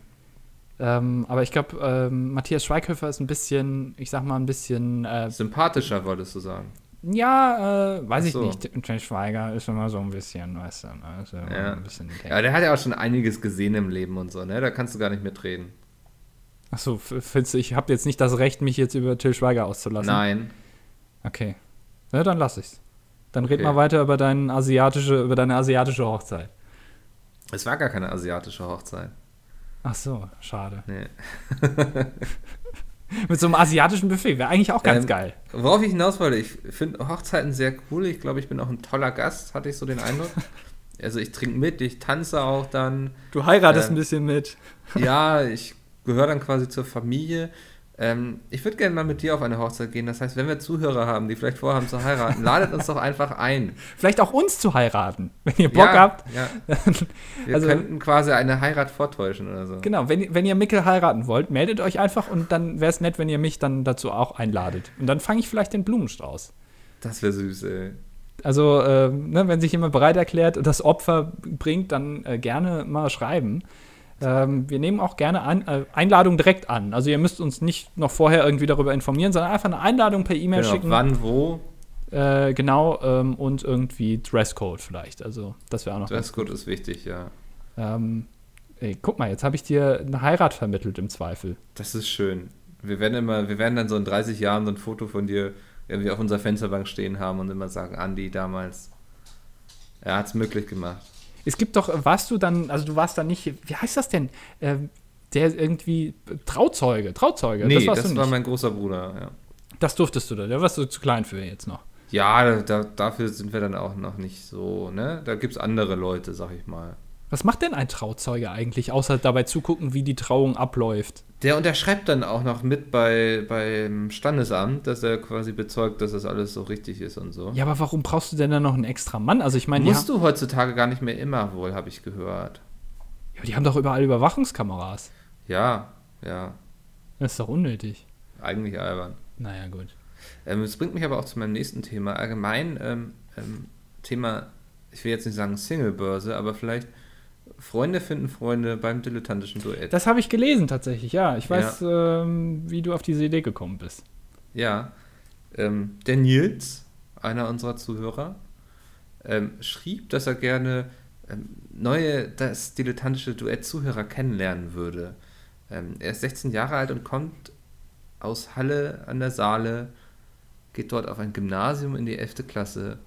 Ähm, aber ich glaube, ähm, Matthias Schweighöfer ist ein bisschen, ich sag mal, ein bisschen. Äh, Sympathischer, wolltest du sagen. Ja, äh, weiß so. ich nicht. Till Schweiger ist immer so ein bisschen, weißt du, ne? also ja. ein bisschen ja, der hat ja auch schon einiges gesehen im Leben und so, ne? Da kannst du gar nicht mitreden. Achso, findest du, ich habe jetzt nicht das Recht, mich jetzt über Till Schweiger auszulassen? Nein. Okay. Na, dann lass ich's. Dann red okay. mal weiter über, deine asiatische, über deine asiatische Hochzeit. Es war gar keine asiatische Hochzeit. Ach so, schade. Nee. Mit so einem asiatischen Buffet wäre eigentlich auch ganz ähm, geil. Worauf ich hinaus wollte, ich finde Hochzeiten sehr cool. Ich glaube, ich bin auch ein toller Gast, hatte ich so den Eindruck. Also ich trinke mit, ich tanze auch dann. Du heiratest ähm, ein bisschen mit. ja, ich gehöre dann quasi zur Familie. Ähm, ich würde gerne mal mit dir auf eine Hochzeit gehen. Das heißt, wenn wir Zuhörer haben, die vielleicht vorhaben zu heiraten, ladet uns doch einfach ein. Vielleicht auch uns zu heiraten, wenn ihr Bock ja, habt. Ja. Wir also, könnten quasi eine Heirat vortäuschen oder so. Genau, wenn, wenn ihr Mickel heiraten wollt, meldet euch einfach und dann wäre es nett, wenn ihr mich dann dazu auch einladet. Und dann fange ich vielleicht den Blumenstrauß. Das wäre süß, ey. Also, äh, ne, wenn sich jemand bereit erklärt und das Opfer bringt, dann äh, gerne mal schreiben. Ähm, wir nehmen auch gerne an, äh, Einladungen direkt an. Also ihr müsst uns nicht noch vorher irgendwie darüber informieren, sondern einfach eine Einladung per E-Mail genau, schicken. Wann, wo? Äh, genau, ähm, und irgendwie Dresscode vielleicht. Also das wäre auch noch. Dresscode ist wichtig, ja. Ähm, ey, guck mal, jetzt habe ich dir eine Heirat vermittelt im Zweifel. Das ist schön. Wir werden immer, wir werden dann so in 30 Jahren so ein Foto von dir irgendwie auf unserer Fensterbank stehen haben und immer sagen, Andi damals, er hat es möglich gemacht. Es gibt doch, warst du dann, also du warst dann nicht, wie heißt das denn? Ähm, der irgendwie Trauzeuge, Trauzeuge. Nee, das, das war mein großer Bruder, ja. Das durftest du dann, da warst du zu klein für jetzt noch. Ja, da, dafür sind wir dann auch noch nicht so, ne? Da gibt es andere Leute, sag ich mal. Was macht denn ein Trauzeuge eigentlich, außer dabei zugucken, wie die Trauung abläuft? Der unterschreibt dann auch noch mit bei, beim Standesamt, dass er quasi bezeugt, dass das alles so richtig ist und so. Ja, aber warum brauchst du denn dann noch einen extra Mann? Also ich meine, musst du heutzutage gar nicht mehr immer wohl, habe ich gehört. Ja, die haben doch überall Überwachungskameras. Ja, ja. Das ist doch unnötig. Eigentlich albern. Naja, gut. Ähm, das bringt mich aber auch zu meinem nächsten Thema. Allgemein ähm, ähm, Thema, ich will jetzt nicht sagen Singlebörse, aber vielleicht Freunde finden Freunde beim dilettantischen Duett. Das habe ich gelesen tatsächlich, ja. Ich weiß, ja. ähm, wie du auf diese Idee gekommen bist. Ja. Ähm, der Nils, einer unserer Zuhörer, ähm, schrieb, dass er gerne ähm, neue, das dilettantische Duett-Zuhörer kennenlernen würde. Ähm, er ist 16 Jahre alt und kommt aus Halle an der Saale, geht dort auf ein Gymnasium in die 11. Klasse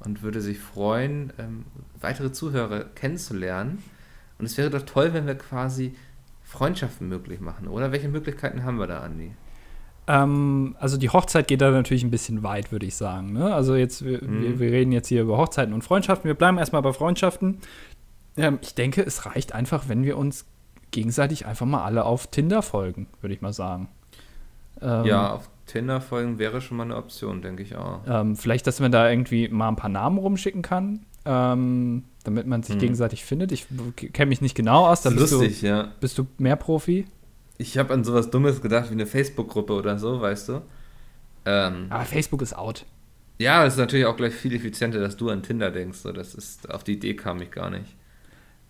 und würde sich freuen, ähm, weitere Zuhörer kennenzulernen. Und es wäre doch toll, wenn wir quasi Freundschaften möglich machen, oder? Welche Möglichkeiten haben wir da, Andi? Ähm, also die Hochzeit geht da natürlich ein bisschen weit, würde ich sagen. Ne? Also jetzt, wir, mhm. wir, wir, reden jetzt hier über Hochzeiten und Freundschaften. Wir bleiben erstmal bei Freundschaften. Ähm, ich denke, es reicht einfach, wenn wir uns gegenseitig einfach mal alle auf Tinder folgen, würde ich mal sagen. Ähm, ja, auf Tinder folgen wäre schon mal eine Option, denke ich auch. Ähm, vielleicht, dass man da irgendwie mal ein paar Namen rumschicken kann. Ähm, damit man sich hm. gegenseitig findet. Ich kenne mich nicht genau aus. Da bist lustig, du, ja. Bist du mehr Profi? Ich habe an sowas Dummes gedacht wie eine Facebook-Gruppe oder so, weißt du. Ähm, Aber Facebook ist out. Ja, es ist natürlich auch gleich viel effizienter, dass du an Tinder denkst. So, das ist, auf die Idee kam ich gar nicht.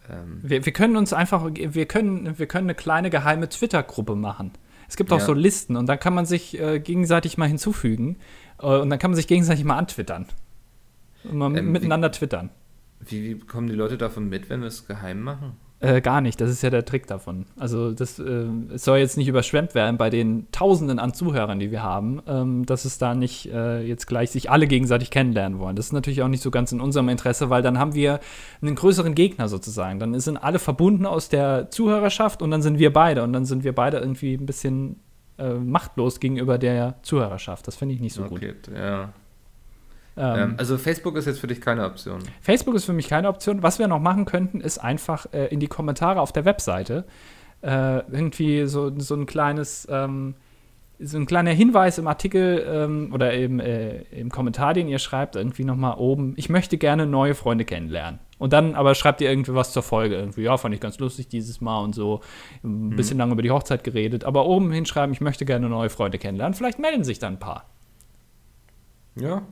Ähm, wir, wir können uns einfach, wir können, wir können eine kleine geheime Twitter-Gruppe machen. Es gibt auch ja. so Listen und da kann man sich äh, gegenseitig mal hinzufügen äh, und dann kann man sich gegenseitig mal antwittern. Und mal ähm, miteinander twittern. Wie, wie bekommen die Leute davon mit, wenn wir es geheim machen? Äh, gar nicht, das ist ja der Trick davon. Also das äh, es soll jetzt nicht überschwemmt werden bei den Tausenden an Zuhörern, die wir haben, ähm, dass es da nicht äh, jetzt gleich sich alle gegenseitig kennenlernen wollen. Das ist natürlich auch nicht so ganz in unserem Interesse, weil dann haben wir einen größeren Gegner sozusagen. Dann sind alle verbunden aus der Zuhörerschaft und dann sind wir beide und dann sind wir beide irgendwie ein bisschen äh, machtlos gegenüber der Zuhörerschaft. Das finde ich nicht so okay, gut. ja. Ähm, Ähm, also Facebook ist jetzt für dich keine Option. Facebook ist für mich keine Option. Was wir noch machen könnten, ist einfach äh, in die Kommentare auf der Webseite äh, irgendwie so, so ein kleines, ähm, so ein kleiner Hinweis im Artikel ähm, oder im, äh, im Kommentar, den ihr schreibt, irgendwie nochmal oben, ich möchte gerne neue Freunde kennenlernen. Und dann aber schreibt ihr irgendwie was zur Folge. Irgendwie, ja, fand ich ganz lustig dieses Mal und so. Ein bisschen lang über die Hochzeit geredet. Aber oben hinschreiben, ich möchte gerne neue Freunde kennenlernen. Vielleicht melden sich dann ein paar. Ja.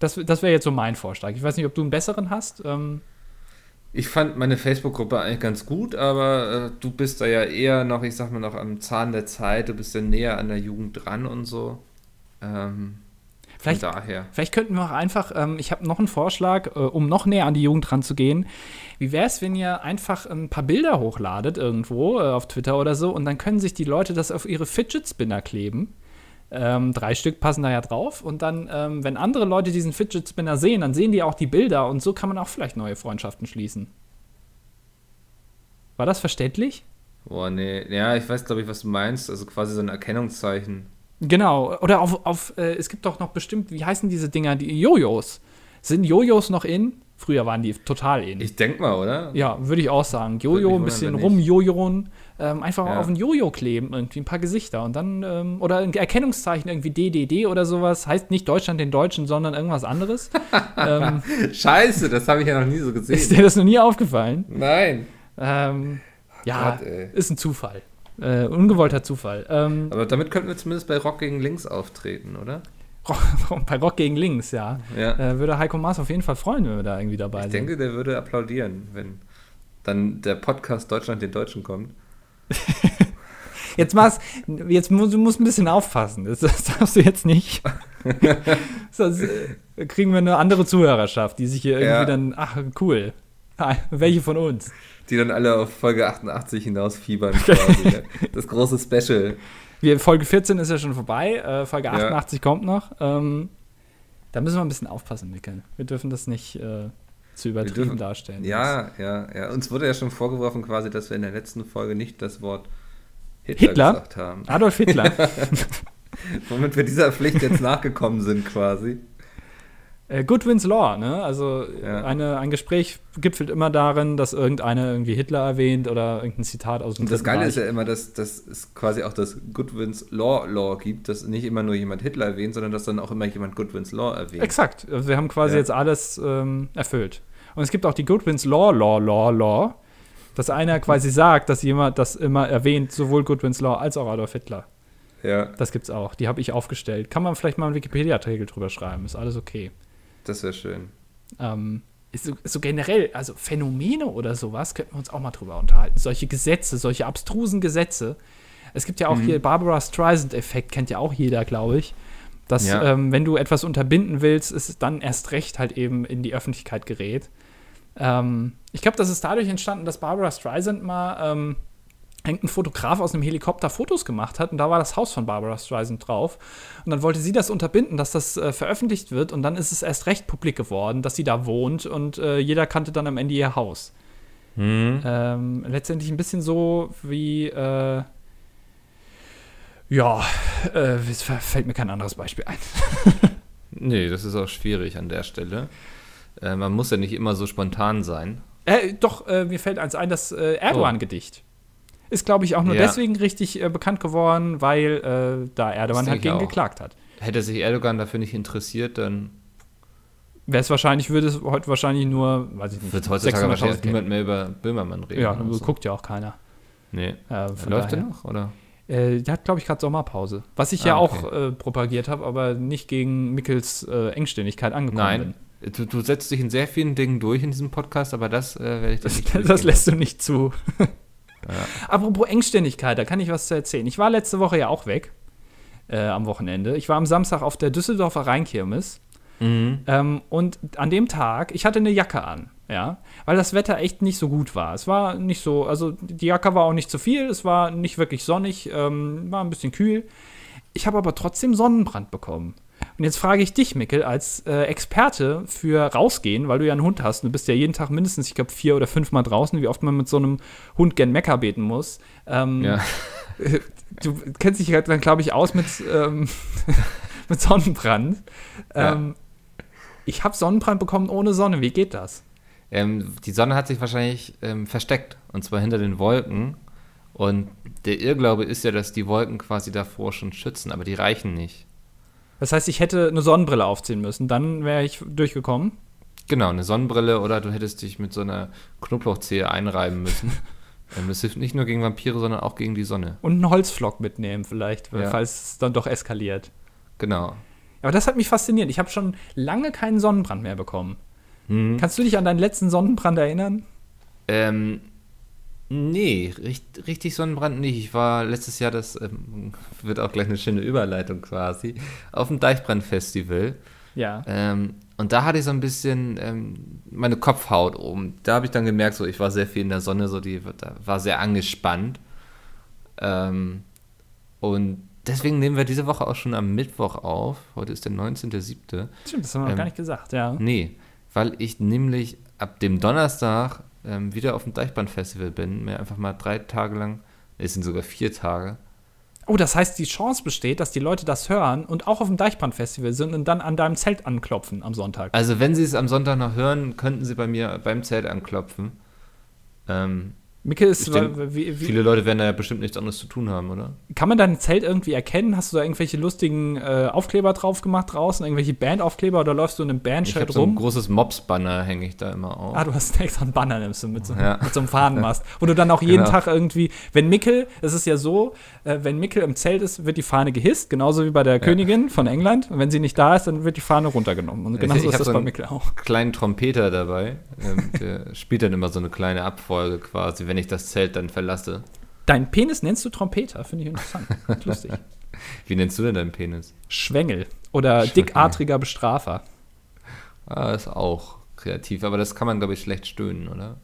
Das, das wäre jetzt so mein Vorschlag. Ich weiß nicht, ob du einen besseren hast. Ähm, Ich fand meine Facebook-Gruppe eigentlich ganz gut, aber äh, du bist da ja eher noch, ich sag mal, noch am Zahn der Zeit. Du bist ja näher an der Jugend dran und so. Ähm, vielleicht, daher. Vielleicht könnten wir auch einfach, ähm, ich habe noch einen Vorschlag, äh, um noch näher an die Jugend ranzugehen. Wie wäre es, wenn ihr einfach ein paar Bilder hochladet irgendwo äh, auf Twitter oder so und dann können sich die Leute das auf ihre Fidget Spinner kleben? Ähm, drei Stück passen da ja drauf. Und dann, ähm, wenn andere Leute diesen Fidget Spinner sehen, dann sehen die auch die Bilder und so kann man auch vielleicht neue Freundschaften schließen. War das verständlich? Boah, nee. Ja, ich weiß, glaube ich, was du meinst. Also quasi so ein Erkennungszeichen. Genau. Oder auf, auf äh, es gibt doch noch bestimmt, wie heißen diese Dinger, die Jojos? Sind Jojos noch in? Früher waren die total in. Ich denk mal, oder? Ja, würde ich auch sagen. Jojo, ein bisschen rumjojoen, ähm, einfach Ja. auf ein Jojo kleben, irgendwie ein paar Gesichter und dann, ähm, oder ein Erkennungszeichen, irgendwie DDD oder sowas, heißt nicht Deutschland den Deutschen, sondern irgendwas anderes. ähm, Scheiße, das habe ich ja noch nie so ist gesehen. dir das noch nie aufgefallen? Nein. Ähm, ja, Gott, ist ein Zufall. Äh, ungewollter Zufall. Ähm, Aber damit könnten wir zumindest bei Rock gegen Links auftreten, oder? Bei Rock gegen Links, ja. Ja. Äh, würde Heiko Maas auf jeden Fall freuen, wenn wir da irgendwie dabei ich sind. denke, der würde applaudieren, wenn dann der Podcast Deutschland den Deutschen kommt. Jetzt Mars, jetzt musst du musst ein bisschen aufpassen. Das, das darfst du jetzt nicht. Sonst äh, kriegen wir eine andere Zuhörerschaft, die sich hier irgendwie Ja. dann, ach cool. Ah, Welche von uns? Die dann alle auf Folge 88 hinausfiebern quasi. Das große Special. Wir, Folge 14 ist ja schon vorbei, äh, Folge Ja. 88 kommt noch. Ähm, da müssen wir ein bisschen aufpassen, Mikkel. Wir dürfen das nicht äh, zu übertrieben dürfen- darstellen. Ja, ja, ja. Uns wurde ja schon vorgeworfen quasi, dass wir in der letzten Folge nicht das Wort Hitler, Hitler? gesagt haben. Adolf Hitler. Womit wir dieser Pflicht jetzt nachgekommen sind quasi. Äh, Goodwin's Law, ne? Also Ja. eine, ein Gespräch gipfelt immer darin, dass irgendeiner irgendwie Hitler erwähnt oder irgendein Zitat aus dem Und das Geile ist ja immer, dass, dass es quasi auch das Goodwins Law Law gibt, dass nicht immer nur jemand Hitler erwähnt, sondern dass dann auch immer jemand Goodwins Law erwähnt. Exakt. Also wir haben quasi Ja. jetzt alles ähm, erfüllt. Und es gibt auch die Goodwins Law, Law, Law, Law, dass einer quasi sagt, dass jemand das immer erwähnt, sowohl Goodwins Law als auch Adolf Hitler. Ja, Das gibt's auch. Die habe ich aufgestellt. Kann man vielleicht mal einen Wikipedia-Artikel drüber schreiben. Ist alles okay. Das wäre schön. Ähm, so, so generell, also Phänomene oder sowas, könnten wir uns auch mal drüber unterhalten. Solche Gesetze, solche abstrusen Gesetze. Es gibt ja auch Mhm. hier Barbara Streisand-Effekt, kennt ja auch jeder, glaube ich. Dass, Ja. ähm, wenn du etwas unterbinden willst, es dann erst recht halt eben in die Öffentlichkeit gerät. Ähm, ich glaube, das ist dadurch entstanden, dass Barbara Streisand mal irgendein Fotograf aus einem Helikopter Fotos gemacht hat und da war das Haus von Barbara Streisand drauf. Und dann wollte sie das unterbinden, dass das äh, veröffentlicht wird und dann ist es erst recht publik geworden, dass sie da wohnt und äh, jeder kannte dann am Ende ihr Haus. Ähm, letztendlich ein bisschen so wie, äh, ja, äh, es fällt mir kein anderes Beispiel ein. Nee, das ist auch schwierig an der Stelle. Äh, man muss ja nicht immer so spontan sein. Äh, doch, mir fällt eins ein, das äh, Erdogan-Gedicht. Ist, glaube ich, auch nur Ja. deswegen richtig äh, bekannt geworden, weil äh, da Erdogan Das halt gegen auch. geklagt hat. Hätte sich Erdogan dafür nicht interessiert, dann Wäre es wahrscheinlich, würde es heute wahrscheinlich nur, weiß ich nicht, wird heutzutage 600.000 wahrscheinlich niemand mehr über Böhmermann reden. Ja, oder so. guckt ja auch keiner. Nee. Äh, Läuft der noch? Oder? Äh, der hat, glaube ich, gerade Sommerpause. Was ich Ah, ja okay. auch äh, propagiert habe, aber nicht gegen Mickels äh, Engständigkeit angekommen Nein. Du, du setzt dich in sehr vielen Dingen durch in diesem Podcast, aber das äh, werde ich bin. Das durchgehen lässt du nicht zu. Apropos Engständigkeit, da kann ich was zu erzählen. Ich war letzte Woche ja auch weg äh, am Wochenende. Ich war am Samstag auf der Düsseldorfer Rheinkirmes. Mhm. Ähm, und an dem Tag, ich hatte eine Jacke an, ja, weil das Wetter echt nicht so gut war. Es war nicht so, also die Jacke war auch nicht zu viel, es war nicht wirklich sonnig, ähm, war ein bisschen kühl. Ich habe aber trotzdem Sonnenbrand bekommen. Und jetzt frage ich dich, Mikkel, als äh, Experte für rausgehen, weil du ja einen Hund hast. Du bist ja jeden Tag mindestens, ich glaube, vier oder fünf Mal draußen, wie oft man mit so einem Hund gern Mecker beten muss. Ähm, Ja. du kennst dich dann, glaube ich, aus mit, ähm, mit Sonnenbrand. Ja. Ähm, ich habe Sonnenbrand bekommen ohne Sonne. Wie geht das? Ähm, die Sonne hat sich wahrscheinlich ähm, versteckt und zwar hinter den Wolken. Und der Irrglaube ist ja, dass die Wolken quasi davor schon schützen, aber die reichen nicht. Das heißt, ich hätte eine Sonnenbrille aufziehen müssen. Dann wäre ich durchgekommen. Genau, eine Sonnenbrille oder du hättest dich mit so einer Knoblauchzehe einreiben müssen. ähm, das hilft nicht nur gegen Vampire, sondern auch gegen die Sonne. Und einen Holzflock mitnehmen vielleicht, Ja. falls es dann doch eskaliert. Genau. Aber das hat mich fasziniert. Ich habe schon lange keinen Sonnenbrand mehr bekommen. Mhm. Kannst du dich an deinen letzten Sonnenbrand erinnern? Ähm, nee, richt, richtig Sonnenbrand nicht. Ich war letztes Jahr, das ähm, wird auch gleich eine schöne Überleitung quasi, auf dem Deichbrand-Festival. Ja. Ähm, und da hatte ich so ein bisschen ähm, meine Kopfhaut oben. Da habe ich dann gemerkt, so ich war sehr viel in der Sonne, so die war sehr angespannt. Ähm, und deswegen nehmen wir diese Woche auch schon am Mittwoch auf. Heute ist der 19.07. Stimmt, das haben wir noch Ähm, gar nicht gesagt, ja. Nee, weil ich nämlich ab dem Donnerstag ähm, wieder auf dem Deichbrand-Festival bin, mir einfach mal drei Tage lang, es sind sogar vier Tage, Oh, das heißt, die Chance besteht, dass die Leute das hören und auch auf dem Deichbrand-Festival sind und dann an deinem Zelt anklopfen am Sonntag. Also wenn Sie es am Sonntag noch hören, könnten Sie bei mir beim Zelt anklopfen. Ähm, Micke ist, Ich denk, wie, wie, viele Leute werden da ja bestimmt nichts anderes zu tun haben, oder? kann man dein Zelt irgendwie erkennen? Hast du da irgendwelche lustigen äh, Aufkleber drauf gemacht draußen? Irgendwelche Bandaufkleber oder läufst du in einem Ich habe Bandshirt so ein rum? großes Mobs-Banner, hänge ich da immer auf. Ah, du hast extra einen Banner nimmst du mit so, Ja. mit so einem Fahnenmast. Wo du dann auch jeden Genau. Tag irgendwie, wenn Mickel, es ist ja so, äh, wenn Mickel im Zelt ist, wird die Fahne gehisst, genauso wie bei der Königin von England. Und wenn sie nicht da ist, dann wird die Fahne runtergenommen. Und Ich- genauso ich ist hab das so bei Mickel auch. kleinen Trompeter dabei. Ähm, der spielt dann immer so eine kleine Abfolge quasi, wenn ich das Zelt dann verlasse. Dein Penis nennst du Trompeter, finde ich interessant. Lustig. Wie nennst du denn deinen Penis? Schwengel oder Schwengel. dickartiger Bestrafer. Ah, ist auch kreativ, aber das kann man, glaube ich, schlecht stöhnen, oder?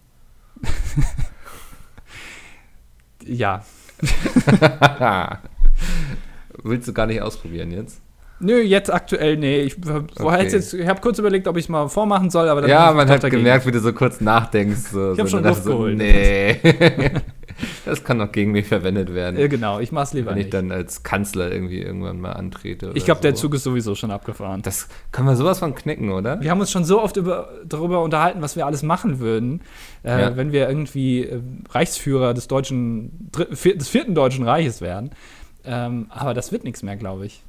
Ja. Willst du gar nicht ausprobieren jetzt? Nö, jetzt aktuell, nee. Ich, vorher Okay. ich habe kurz überlegt, ob ich es mal vormachen soll, aber dann ja, hab ich man hat dagegen. gemerkt, wie du so kurz nachdenkst. So, Ich hab so, schon Luft geholt. Nee. das kann doch gegen mich verwendet werden, genau, ich mach's lieber wenn ich nicht. dann als Kanzler irgendwie irgendwann mal antrete. ich glaube, der so. Zug ist sowieso schon abgefahren. Das können wir sowas von knicken, oder? Wir haben uns schon so oft über, darüber unterhalten, was wir alles machen würden, äh, Ja. wenn wir irgendwie äh, Reichsführer des deutschen, des vierten deutschen Reiches wären. Ähm, aber das wird nichts mehr, glaube ich.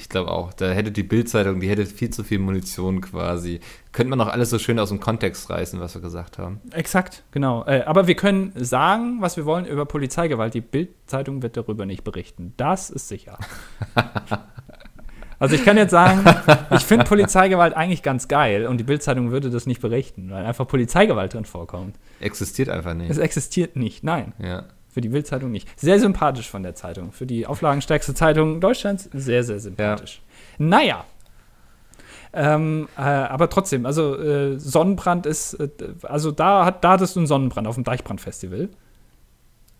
Ich glaube auch. Da hätte die Bildzeitung, die hätte viel zu viel Munition quasi. Könnte man auch alles so schön aus dem Kontext reißen, was wir gesagt haben. Exakt, genau. Äh, aber wir können sagen, was wir wollen über Polizeigewalt. Die Bild-Zeitung wird darüber nicht berichten. Das ist sicher. also ich kann jetzt sagen, ich finde Polizeigewalt eigentlich ganz geil und die Bild-Zeitung würde das nicht berichten, weil einfach Polizeigewalt drin vorkommt. Existiert einfach nicht. Es existiert nicht, nein. Ja. Für die Bild-Zeitung nicht. Sehr sympathisch von der Zeitung. Für die auflagenstärkste Zeitung Deutschlands sehr, sehr sympathisch. Naja. Ähm, äh, aber trotzdem, also äh, Sonnenbrand ist, äh, also da, hat, da hattest du einen Sonnenbrand auf dem Deichbrand-Festival.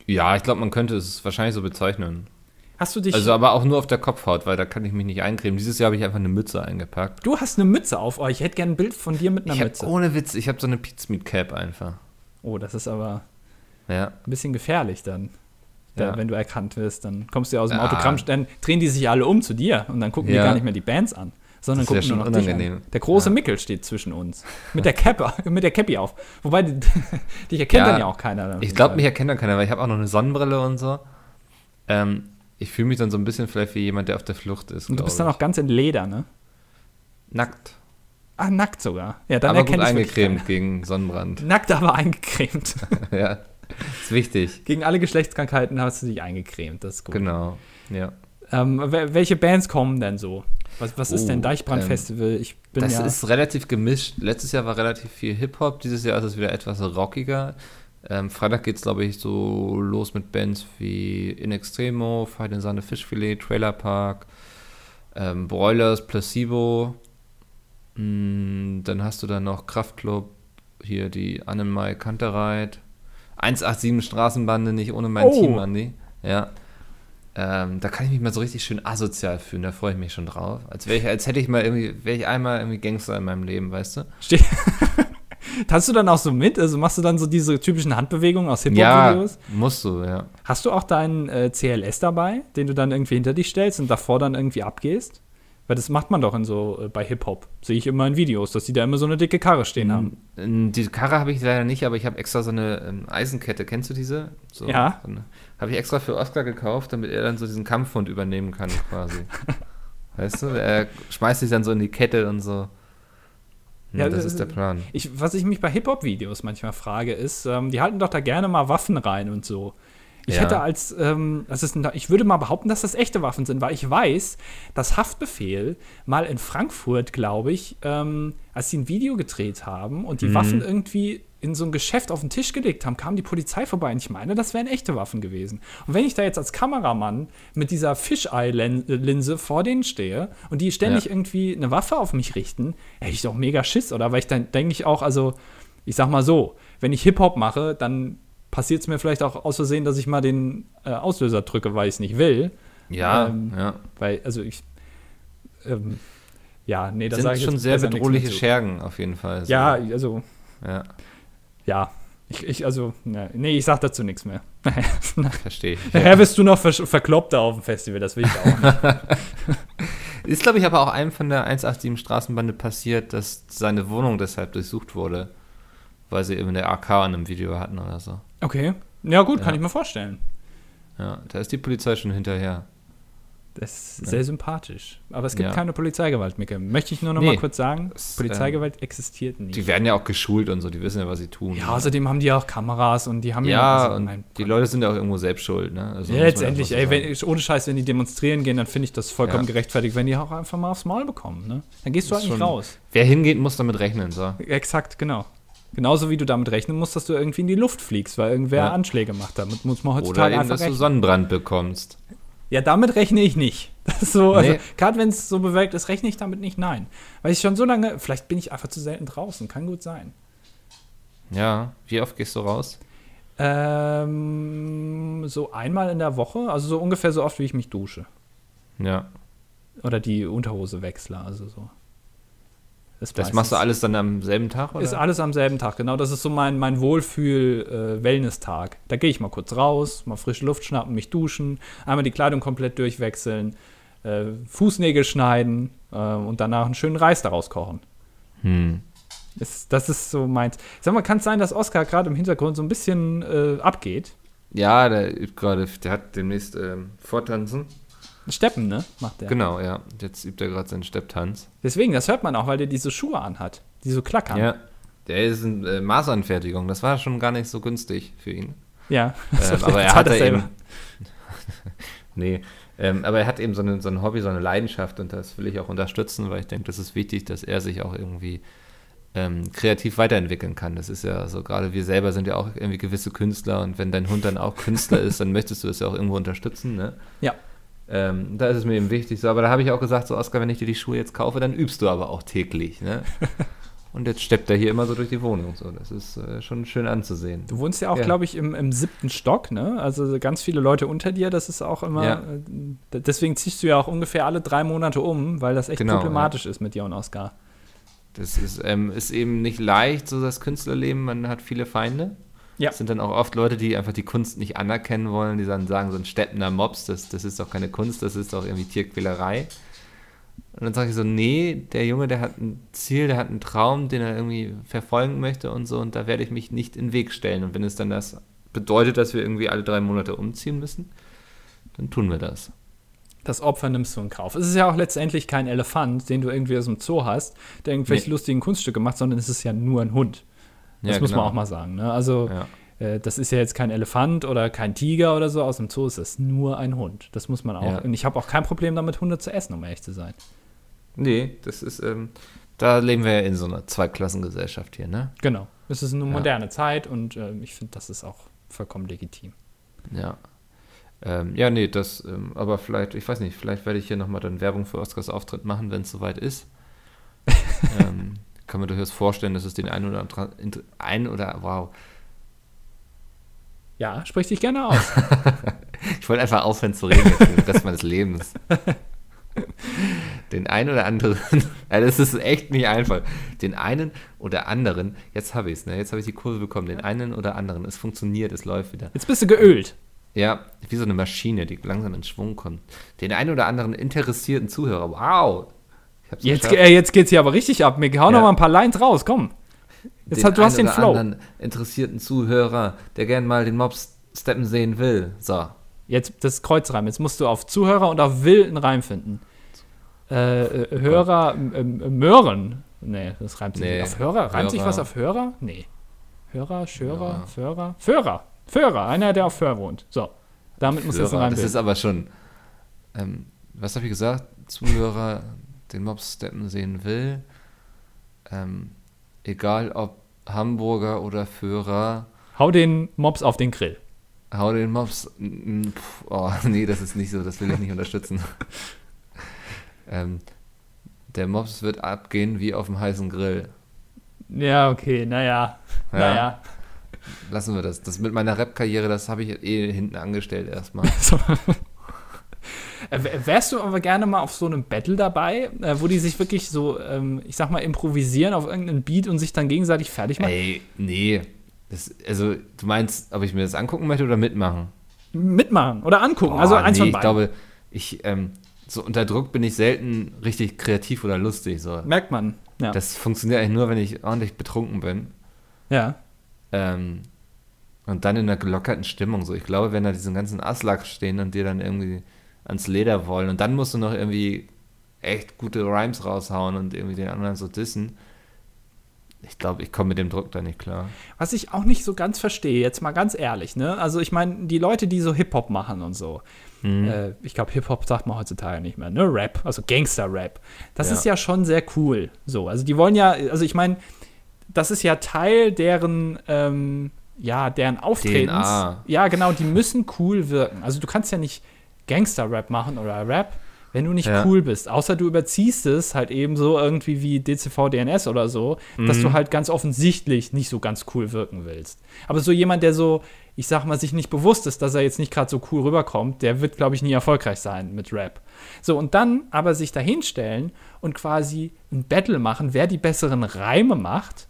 Ja, ich glaube, man könnte es wahrscheinlich so bezeichnen. Hast du dich, Also aber auch nur auf der Kopfhaut, weil da kann ich mich nicht eincremen. Dieses Jahr habe ich einfach eine Mütze eingepackt. du hast eine Mütze auf. Oh, ich hätte gerne ein Bild von dir mit einer Ich hab, Mütze. ohne Witz, ich habe so eine Pizmeat Cap einfach. Oh, das ist aber Ja. ein bisschen gefährlich dann. Da, Ja. Wenn du erkannt wirst, dann kommst du ja aus dem Ja. Autogramm, dann drehen die sich alle um zu dir und dann gucken Ja. die gar nicht mehr die Bands an, sondern gucken nur noch schon dich unangenehm. an. Der große. Mickel steht zwischen uns. Mit der Cappe, mit der Cappy auf. Wobei, dich erkennt dann ja auch keiner. Ich glaube, mich erkennt dann keiner, weil ich habe auch noch eine Sonnenbrille und so. Ähm, ich fühle mich dann so ein bisschen vielleicht wie jemand, der auf der Flucht ist. Und du bist dann auch ganz in Leder, ne? nackt. Ah, nackt sogar. Ja, dann aber gut eingecremt gegen Sonnenbrand. Nackt, aber eingecremt. ja, ist wichtig. Gegen alle Geschlechtskrankheiten hast du dich eingecremt. Das ist gut. Genau. Ja. Ähm, wel- welche Bands kommen denn so? Was, was ist Oh, denn Deichbrand-Festival? ich bin Das ja. ist relativ gemischt. Letztes Jahr war relativ viel Hip-Hop, dieses Jahr ist es wieder etwas rockiger. Ähm, Freitag geht es, glaube ich, so los mit Bands wie In Extremo, Fight in Sahne Fischfilet, Trailer Park, ähm, Broilers, Placebo. Mm, dann hast du dann noch Kraftklub, hier die Annemai Kantereit, 187 Straßenbande, nicht ohne mein Oh. Team, Andi. Ja. Ähm, da kann ich mich mal so richtig schön asozial fühlen, da freue ich mich schon drauf. Als, wär ich, als hätte ich mal irgendwie, wäre ich einmal irgendwie Gangster in meinem Leben, weißt du? Steht, Tanzt du dann auch so mit? Also machst du dann so diese typischen Handbewegungen aus Hip-Hop-Videos? Ja, musst du, ja. Hast du auch deinen äh, CLS dabei, den du dann irgendwie hinter dich stellst und davor dann irgendwie abgehst? Weil das macht man doch in so äh, bei Hip-Hop. Sehe ich immer in Videos, dass die da immer so eine dicke Karre stehen haben. Die Karre habe ich leider nicht, aber ich habe extra so eine ähm, Eisenkette. Kennst du diese? So, Ja. So habe ich extra für Oscar gekauft, damit er dann so diesen Kampfhund übernehmen kann, quasi. weißt du? Er schmeißt sich dann so in die Kette und so. Ja, Ja, das das- ist der Plan. Ich, was ich mich bei Hip-Hop-Videos manchmal frage, ist, ähm, die halten doch da gerne mal Waffen rein und so. Ich Ja. hätte als, ähm, das ist ein, ich würde mal behaupten, dass das echte Waffen sind, weil ich weiß, dass Haftbefehl mal in Frankfurt, glaube ich, ähm, als sie ein Video gedreht haben und die Mhm. Waffen irgendwie in so ein Geschäft auf den Tisch gelegt haben, kam die Polizei vorbei und ich meine, das wären echte Waffen gewesen. Und wenn ich da jetzt als Kameramann mit dieser Fisheye-Linse vor denen stehe und die ständig Ja. irgendwie eine Waffe auf mich richten, hätte ich doch mega Schiss, oder? Weil ich dann denke ich auch, also ich sag mal so, wenn ich Hip-Hop mache, dann passiert es mir vielleicht auch aus Versehen, dass ich mal den äh, Auslöser drücke, weil ich es nicht will. Ja, ähm, ja. Weil, also ich, ähm, ja, nee, das sind schon sehr bedrohliche. Schergen auf jeden Fall. so. Ja, also, ja, ja. Ich, ich also, ne, nee, ich sag dazu nichts mehr. verstehe ich. Nachher wirst du noch ver verkloppt da auf dem Festival, das will ich auch nicht. Ist, glaube ich, aber auch einem von der 187 Straßenbande passiert, dass seine Wohnung deshalb durchsucht wurde, weil sie eben eine AK an einem Video hatten oder so. Okay. Ja, gut, kann Ja. ich mir vorstellen. Ja, da ist die Polizei schon hinterher. Das ist Ja. sehr sympathisch. Aber es gibt Ja. keine Polizeigewalt, Micke. Möchte ich nur noch Nee. mal kurz sagen. Das, Polizeigewalt existiert nicht. Die werden ja auch geschult und so, die wissen ja, was sie tun. ja, außerdem haben die auch Kameras und die haben ja, also, und nein, die Leute sind ja auch irgendwo selbst schuld, ne? Also Ja, letztendlich, ey, wenn, ohne Scheiß, wenn die demonstrieren gehen, dann finde ich das vollkommen Ja. gerechtfertigt, wenn die auch einfach mal aufs Maul bekommen. Ne? Dann gehst du halt nicht raus. Wer hingeht, muss damit rechnen, so. Exakt, genau. Genauso wie du damit rechnen musst, dass du irgendwie in die Luft fliegst, weil irgendwer Ja. Anschläge macht. Damit muss man Oder heutzutage eben, einfach dass du rechnen. Sonnenbrand bekommst. Ja, damit rechne ich nicht. So, also, Nee. gerade wenn es so bewölkt ist, rechne ich damit nicht, nein. Weil ich schon so lange, vielleicht bin ich einfach zu selten draußen, kann gut sein. Ja, wie oft gehst du raus? Ähm, so einmal in der Woche, also so ungefähr so oft, wie ich mich dusche. Ja. Oder die Unterhose wechsle, also so. Ist Das machst du alles dann am selben Tag, oder? Ist alles am selben Tag, genau. Das ist so mein, mein Wohlfühl-Wellness-Tag. da gehe ich mal kurz raus, mal frische Luft schnappen, mich duschen, einmal die Kleidung komplett durchwechseln, äh, Fußnägel schneiden äh, und danach einen schönen Reis daraus kochen. hm. Ist, das ist so meins. Sag mal, kann es sein, dass Oskar gerade im Hintergrund so ein bisschen äh, abgeht? Ja, der übt gerade, der hat demnächst ähm, Vortanzen. Steppen, ne? Macht der. Genau, ja. Jetzt übt er gerade seinen Stepptanz. Deswegen, das hört man auch, weil der diese Schuhe anhat, die so klackern. Ja. Der ist in äh, Maßanfertigung. Das war schon gar nicht so günstig für ihn. Ja. Ähm, aber er hat er eben. nee. Ähm, aber er hat eben so, eine, so ein Hobby, so eine Leidenschaft und das will ich auch unterstützen, weil ich denke, das ist wichtig, dass er sich auch irgendwie ähm, kreativ weiterentwickeln kann. Das ist ja so, gerade wir selber sind ja auch irgendwie gewisse Künstler und wenn dein Hund dann auch Künstler ist, dann möchtest du das ja auch irgendwo unterstützen, ne? Ja. Ähm, da ist es mir eben wichtig. So, aber da habe ich auch gesagt, so Oskar, wenn ich dir die Schuhe jetzt kaufe, dann übst du aber auch täglich, ne? und jetzt steppt er hier immer so durch die Wohnung. So, das ist äh, schon schön anzusehen. Du wohnst ja auch, Ja. glaube ich, im, im siebten Stock, ne? Also ganz viele Leute unter dir, das ist auch immer. Ja. Äh, deswegen ziehst du ja auch ungefähr alle drei Monate um, weil das echt Genau, problematisch ist mit dir und Oskar. Das ist, ähm, ist eben nicht leicht, so das Künstlerleben. Man hat viele Feinde. Ja. Es sind dann auch oft Leute, die einfach die Kunst nicht anerkennen wollen, die dann sagen, so ein Steppender Mops, das, das ist doch keine Kunst, das ist doch irgendwie Tierquälerei. Und dann sage ich so, nee, der Junge, der hat ein Ziel, der hat einen Traum, den er irgendwie verfolgen möchte und so, und da werde ich mich nicht in den Weg stellen. Und wenn es dann das bedeutet, dass wir irgendwie alle drei Monate umziehen müssen, dann tun wir das. Das Opfer nimmst du in Kauf. Es ist ja auch letztendlich kein Elefant, den du irgendwie aus dem Zoo hast, der irgendwelche Nee. lustigen Kunststücke macht, sondern es ist ja nur ein Hund. Das Ja, muss genau. man auch mal sagen. Ne? Also, Ja. äh, das ist ja jetzt kein Elefant oder kein Tiger oder so. Aus dem Zoo ist es nur ein Hund. Das muss man auch. Ja. Und ich habe auch kein Problem damit, Hunde zu essen, um ehrlich zu sein. Nee, das ist, ähm, da leben wir ja in so einer Zweiklassengesellschaft hier, ne? Genau. Es ist eine moderne Zeit und äh, ich finde, das ist auch vollkommen legitim. Ja. Ähm, ja, nee, das, ähm, aber vielleicht, ich weiß nicht, vielleicht werde ich hier nochmal dann Werbung für Oscars Auftritt machen, wenn es soweit ist. ähm, kann mir durchaus vorstellen, dass es den einen oder anderen, ein oder, wow. Ja, sprich dich gerne aus. Ich wollte einfach aufhören zu reden jetzt für den Rest meines Lebens. den einen oder anderen, das ist echt nicht einfach, den einen oder anderen, jetzt habe ich es, ne? jetzt habe ich die Kurve bekommen, den einen oder anderen, es funktioniert, es läuft wieder. Jetzt bist du geölt. Ja, wie so eine Maschine, die langsam in Schwung kommt. Den einen oder anderen interessierten Zuhörer, wow. Jetzt, äh, jetzt geht's hier aber richtig ab. Mir hau ja. noch mal ein paar Lines raus, komm. Jetzt hat, du hast den Flow. Den interessierten Zuhörer, der gern mal den Mobs steppen sehen will. So. Jetzt das Kreuzreim. Jetzt musst du auf Zuhörer und auf Will einen Reim finden. Äh, äh, Hörer, äh, Möhren. Nee, das reimt sich nee. nicht. Auf Hörer? Reimt Hörer. sich was auf Hörer? Nee. Hörer, Schörer, ja. Föhrer? Föhrer. Föhrer. Einer, der auf Föhr wohnt. So. Damit muss jetzt ein Reim Das ist aber schon. Ähm, was habe ich gesagt? Zuhörer den Mops steppen sehen will. Ähm, egal ob Hamburger oder Führer. Hau den Mops auf den Grill. Hau den Mops. Pf, oh, nee, das ist nicht so, das will ich nicht unterstützen. ähm, der Mops wird abgehen wie auf dem heißen Grill. Ja, okay, naja. Ja. Naja. Lassen wir das. Das mit meiner Rap-Karriere, das habe ich eh hinten angestellt erstmal. Äh, wärst du aber gerne mal auf so einem Battle dabei, äh, wo die sich wirklich so, ähm, ich sag mal, improvisieren auf irgendeinen Beat und sich dann gegenseitig fertig machen? Ey, nee. Das, also, du meinst, ob ich mir das angucken möchte oder mitmachen? Mitmachen oder angucken, Boah, also eins nee, von beiden. Ich glaube, ich, ähm, so unter Druck bin ich selten richtig kreativ oder lustig. So. Merkt man, ja. Das funktioniert eigentlich nur, wenn ich ordentlich betrunken bin. Ja. Ähm, und dann in einer gelockerten Stimmung. So, ich glaube, wenn da diesen ganzen Aslak stehen und dir dann irgendwie ans Leder wollen. Und dann musst du noch irgendwie echt gute Rhymes raushauen und irgendwie den anderen so dissen. Ich glaube, ich komme mit dem Druck da nicht klar. Was ich auch nicht so ganz verstehe, jetzt mal ganz ehrlich, ne? Also ich meine, die Leute, die so Hip-Hop machen und so, mhm. äh, ich glaube, Hip-Hop sagt man heutzutage nicht mehr, ne? Rap, also Gangster-Rap. Das ja. ist ja schon sehr cool. So, also die wollen ja, also ich meine, das ist ja Teil deren, ähm, ja, deren Auftretens. DNA. Ja, genau, die müssen cool wirken. Also du kannst ja nicht Gangster-Rap machen oder Rap, wenn du nicht ja. cool bist. Außer du überziehst es halt eben so irgendwie wie DCV, DNS oder so, mhm. dass du mhm. halt ganz offensichtlich nicht so ganz cool wirken willst. Aber so jemand, der so, ich sag mal, sich nicht bewusst ist, dass er jetzt nicht gerade so cool rüberkommt, der wird, glaube ich, nie erfolgreich sein mit Rap. So, und dann aber sich dahinstellen und quasi ein Battle machen, wer die besseren Reime macht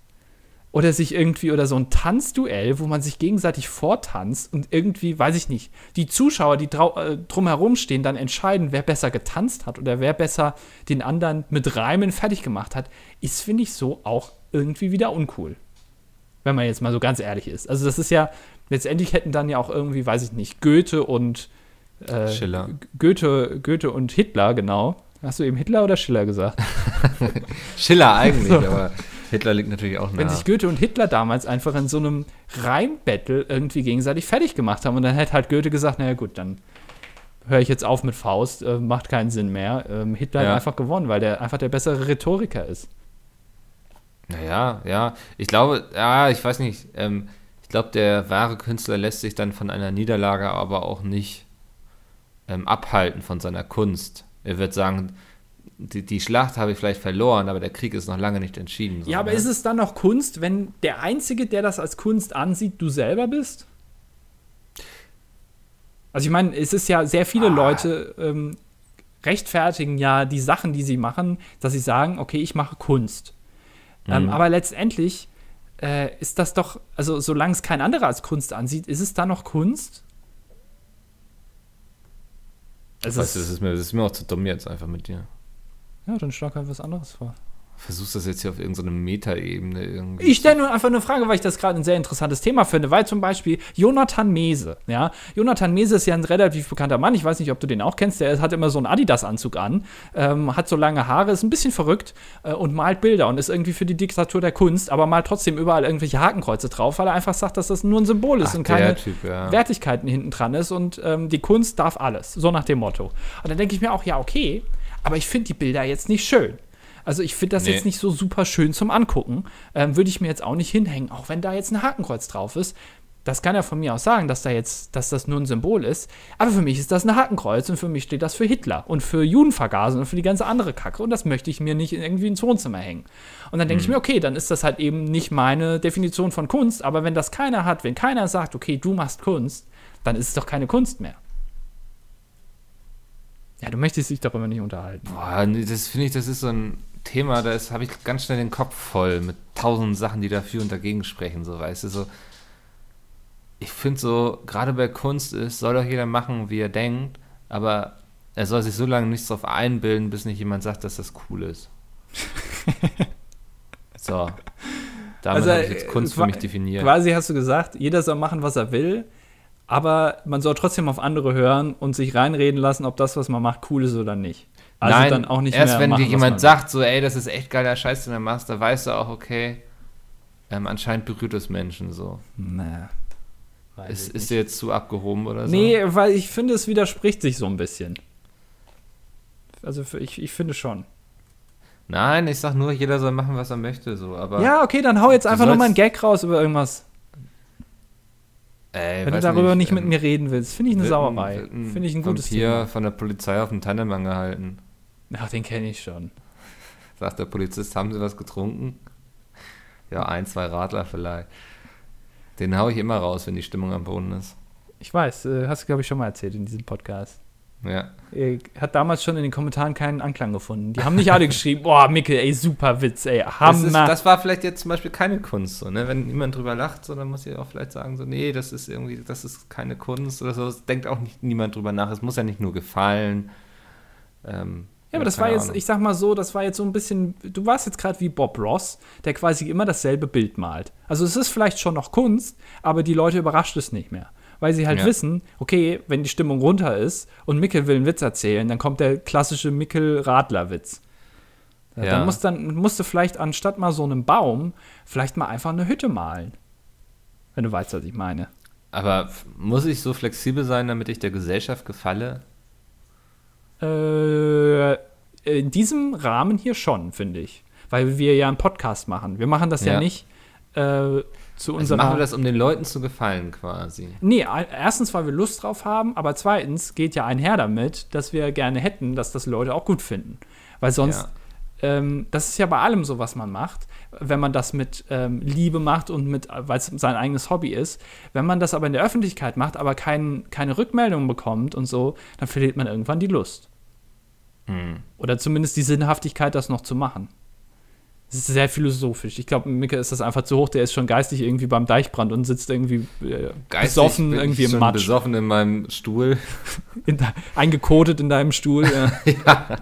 oder sich irgendwie oder so ein Tanzduell, wo man sich gegenseitig vortanzt und irgendwie, weiß ich nicht, die Zuschauer, die äh, drumherum stehen, dann entscheiden, wer besser getanzt hat oder wer besser den anderen mit Reimen fertig gemacht hat, ist, finde ich, so auch irgendwie wieder uncool. Wenn man jetzt mal so ganz ehrlich ist. Also, das ist ja, letztendlich hätten dann ja auch irgendwie, weiß ich nicht, Goethe und äh, Schiller. Goethe, Goethe und Hitler, genau. Hast du eben Hitler oder Schiller gesagt? Schiller eigentlich, so. aber Hitler liegt natürlich auch nah. Wenn sich Goethe und Hitler damals einfach in so einem Reimbattle irgendwie gegenseitig fertig gemacht haben und dann hätte halt Goethe gesagt, naja gut, dann höre ich jetzt auf mit Faust, äh, macht keinen Sinn mehr. Ähm, Hitler ja. hat einfach gewonnen, weil der einfach der bessere Rhetoriker ist. Naja, ja. Ich glaube, ja, ich weiß nicht, ähm, ich glaube, der wahre Künstler lässt sich dann von einer Niederlage aber auch nicht ähm, abhalten von seiner Kunst. Er wird sagen, die, die Schlacht habe ich vielleicht verloren, aber der Krieg ist noch lange nicht entschieden. So, ja, aber ne? ist es dann noch Kunst, wenn der Einzige, der das als Kunst ansieht, du selber bist? Also ich meine, es ist ja sehr viele ah. Leute ähm, rechtfertigen ja die Sachen, die sie machen, dass sie sagen, okay, ich mache Kunst. Ähm, mhm. Ähm, aber letztendlich äh, ist das doch, also solange es kein anderer als Kunst ansieht, ist es da noch Kunst? Also weißt du, das ist, mir, das ist mir auch zu dumm jetzt einfach mit dir. Ja, dann schlag halt was anderes vor. Versuchst das jetzt hier auf irgendeine Metaebene irgendwie. Ich stelle nur einfach eine Frage, weil ich das gerade ein sehr interessantes Thema finde, weil zum Beispiel Jonathan Mese, ja, Jonathan Mese ist ja ein relativ bekannter Mann, ich weiß nicht, ob du den auch kennst, der hat immer so einen Adidas-Anzug an, ähm, hat so lange Haare, ist ein bisschen verrückt äh, und malt Bilder und ist irgendwie für die Diktatur der Kunst, aber malt trotzdem überall irgendwelche Hakenkreuze drauf, weil er einfach sagt, dass das nur ein Symbol ist Ach, und keine typ, ja. Wertigkeiten hinten dran ist und ähm, die Kunst darf alles, so nach dem Motto. Und dann denke ich mir auch, ja, okay, aber ich finde die Bilder jetzt nicht schön. Also ich finde das nee. jetzt nicht so super schön zum Angucken. Ähm, Würde ich mir jetzt auch nicht hinhängen, auch wenn da jetzt ein Hakenkreuz drauf ist. Das kann er von mir aus sagen, dass da jetzt, dass das nur ein Symbol ist. Aber für mich ist das ein Hakenkreuz und für mich steht das für Hitler und für Judenvergasen und für die ganze andere Kacke. Und das möchte ich mir nicht irgendwie ins Wohnzimmer hängen. Und dann denke mhm. ich mir, okay, dann ist das halt eben nicht meine Definition von Kunst. Aber wenn das keiner hat, wenn keiner sagt, okay, du machst Kunst, dann ist es doch keine Kunst mehr. Ja, du möchtest dich darüber nicht unterhalten. Boah, das finde ich, das ist so ein Thema, da habe ich ganz schnell den Kopf voll mit tausend Sachen, die dafür und dagegen sprechen, so weißt du, so. Ich finde so, gerade bei Kunst ist, soll doch jeder machen, wie er denkt, aber er soll sich so lange nichts drauf einbilden, bis nicht jemand sagt, dass das cool ist. so. Damit Also, habe ich jetzt äh, Kunst für qua- mich definiert. Quasi hast du gesagt, jeder soll machen, was er will, aber man soll trotzdem auf andere hören und sich reinreden lassen, ob das, was man macht, cool ist oder nicht. Also Nein, dann auch nicht erst wenn machen, dir jemand man sagt, so, ey, das ist echt geiler Scheiß, den du machst, da weißt du auch, okay, ähm, anscheinend berührt es Menschen so. Weiß Ist, ist dir jetzt zu abgehoben oder so? Nee, weil ich finde, es widerspricht sich so ein bisschen. Also ich, ich finde schon. Nein, ich sag nur, jeder soll machen, was er möchte, so, aber. Ja, okay, dann hau jetzt einfach nur mal einen Gag raus über irgendwas. Ey, Wenn du darüber nicht, ähm, mit mir reden willst, finde ich eine Sauerei. Finde ich ein gutes Vampir Thema. von der Polizei auf dem Tandem angehalten. Ach, den kenne ich schon. Sagt der Polizist, haben Sie was getrunken? Ja, ein, zwei Radler vielleicht. Den hau ich immer raus, wenn die Stimmung am Boden ist. Ich weiß, äh, hast du, glaube ich, schon mal erzählt in diesem Podcast. Ja. Äh, Hat damals schon in den Kommentaren keinen Anklang gefunden. Die haben nicht alle geschrieben, boah, Mickel, ey, super Witz, ey, Das, Hammer. ist, das war vielleicht jetzt zum Beispiel keine Kunst, so, ne? Wenn niemand drüber lacht, so, dann muss ich auch vielleicht sagen, so, nee, das ist irgendwie, das ist keine Kunst oder so. Es denkt auch nicht niemand drüber nach. Es muss ja nicht nur gefallen. Ähm, Ja, aber das war jetzt, Ahnung. ich sag mal so, das war jetzt so ein bisschen, du warst jetzt gerade wie Bob Ross, der quasi immer dasselbe Bild malt. Also es ist vielleicht schon noch Kunst, aber die Leute überrascht es nicht mehr. Weil sie halt Ja. wissen, okay, wenn die Stimmung runter ist und Mickel will einen Witz erzählen, dann kommt der klassische Mickel-Radler-Witz. Ja. Dann, musst, dann musst du vielleicht anstatt mal so einem Baum, vielleicht mal einfach eine Hütte malen. Wenn du weißt, was ich meine. Aber muss ich so flexibel sein, damit ich der Gesellschaft gefalle? Äh, in diesem Rahmen hier schon, finde ich. Weil wir ja einen Podcast machen. Wir machen das ja, Ja. nicht äh, zu Also unserer. machen wir das, um den Leuten zu gefallen, quasi. nee, erstens, weil wir Lust drauf haben, aber zweitens geht ja einher damit, dass wir gerne hätten, dass das Leute auch gut finden. Weil sonst, ähm, das ist ja bei allem so, was man macht, wenn man das mit ähm, Liebe macht und mit, weil es sein eigenes Hobby ist. Wenn man das aber in der Öffentlichkeit macht, aber kein, keine Rückmeldung bekommt und so, dann verliert man irgendwann die Lust. Hm. Oder zumindest die Sinnhaftigkeit, das noch zu machen. Es ist sehr philosophisch. Ich glaube, Micke ist das einfach zu hoch. Der ist schon geistig irgendwie beim Deichbrand und sitzt irgendwie äh, Geistig besoffen irgendwie ich im Matsch. besoffen in meinem Stuhl. In de- eingekotet in deinem Stuhl. ja. ja.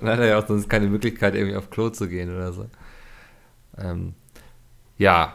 Man hat ja auch sonst keine Möglichkeit, irgendwie auf Klo zu gehen oder so. Ähm, ja.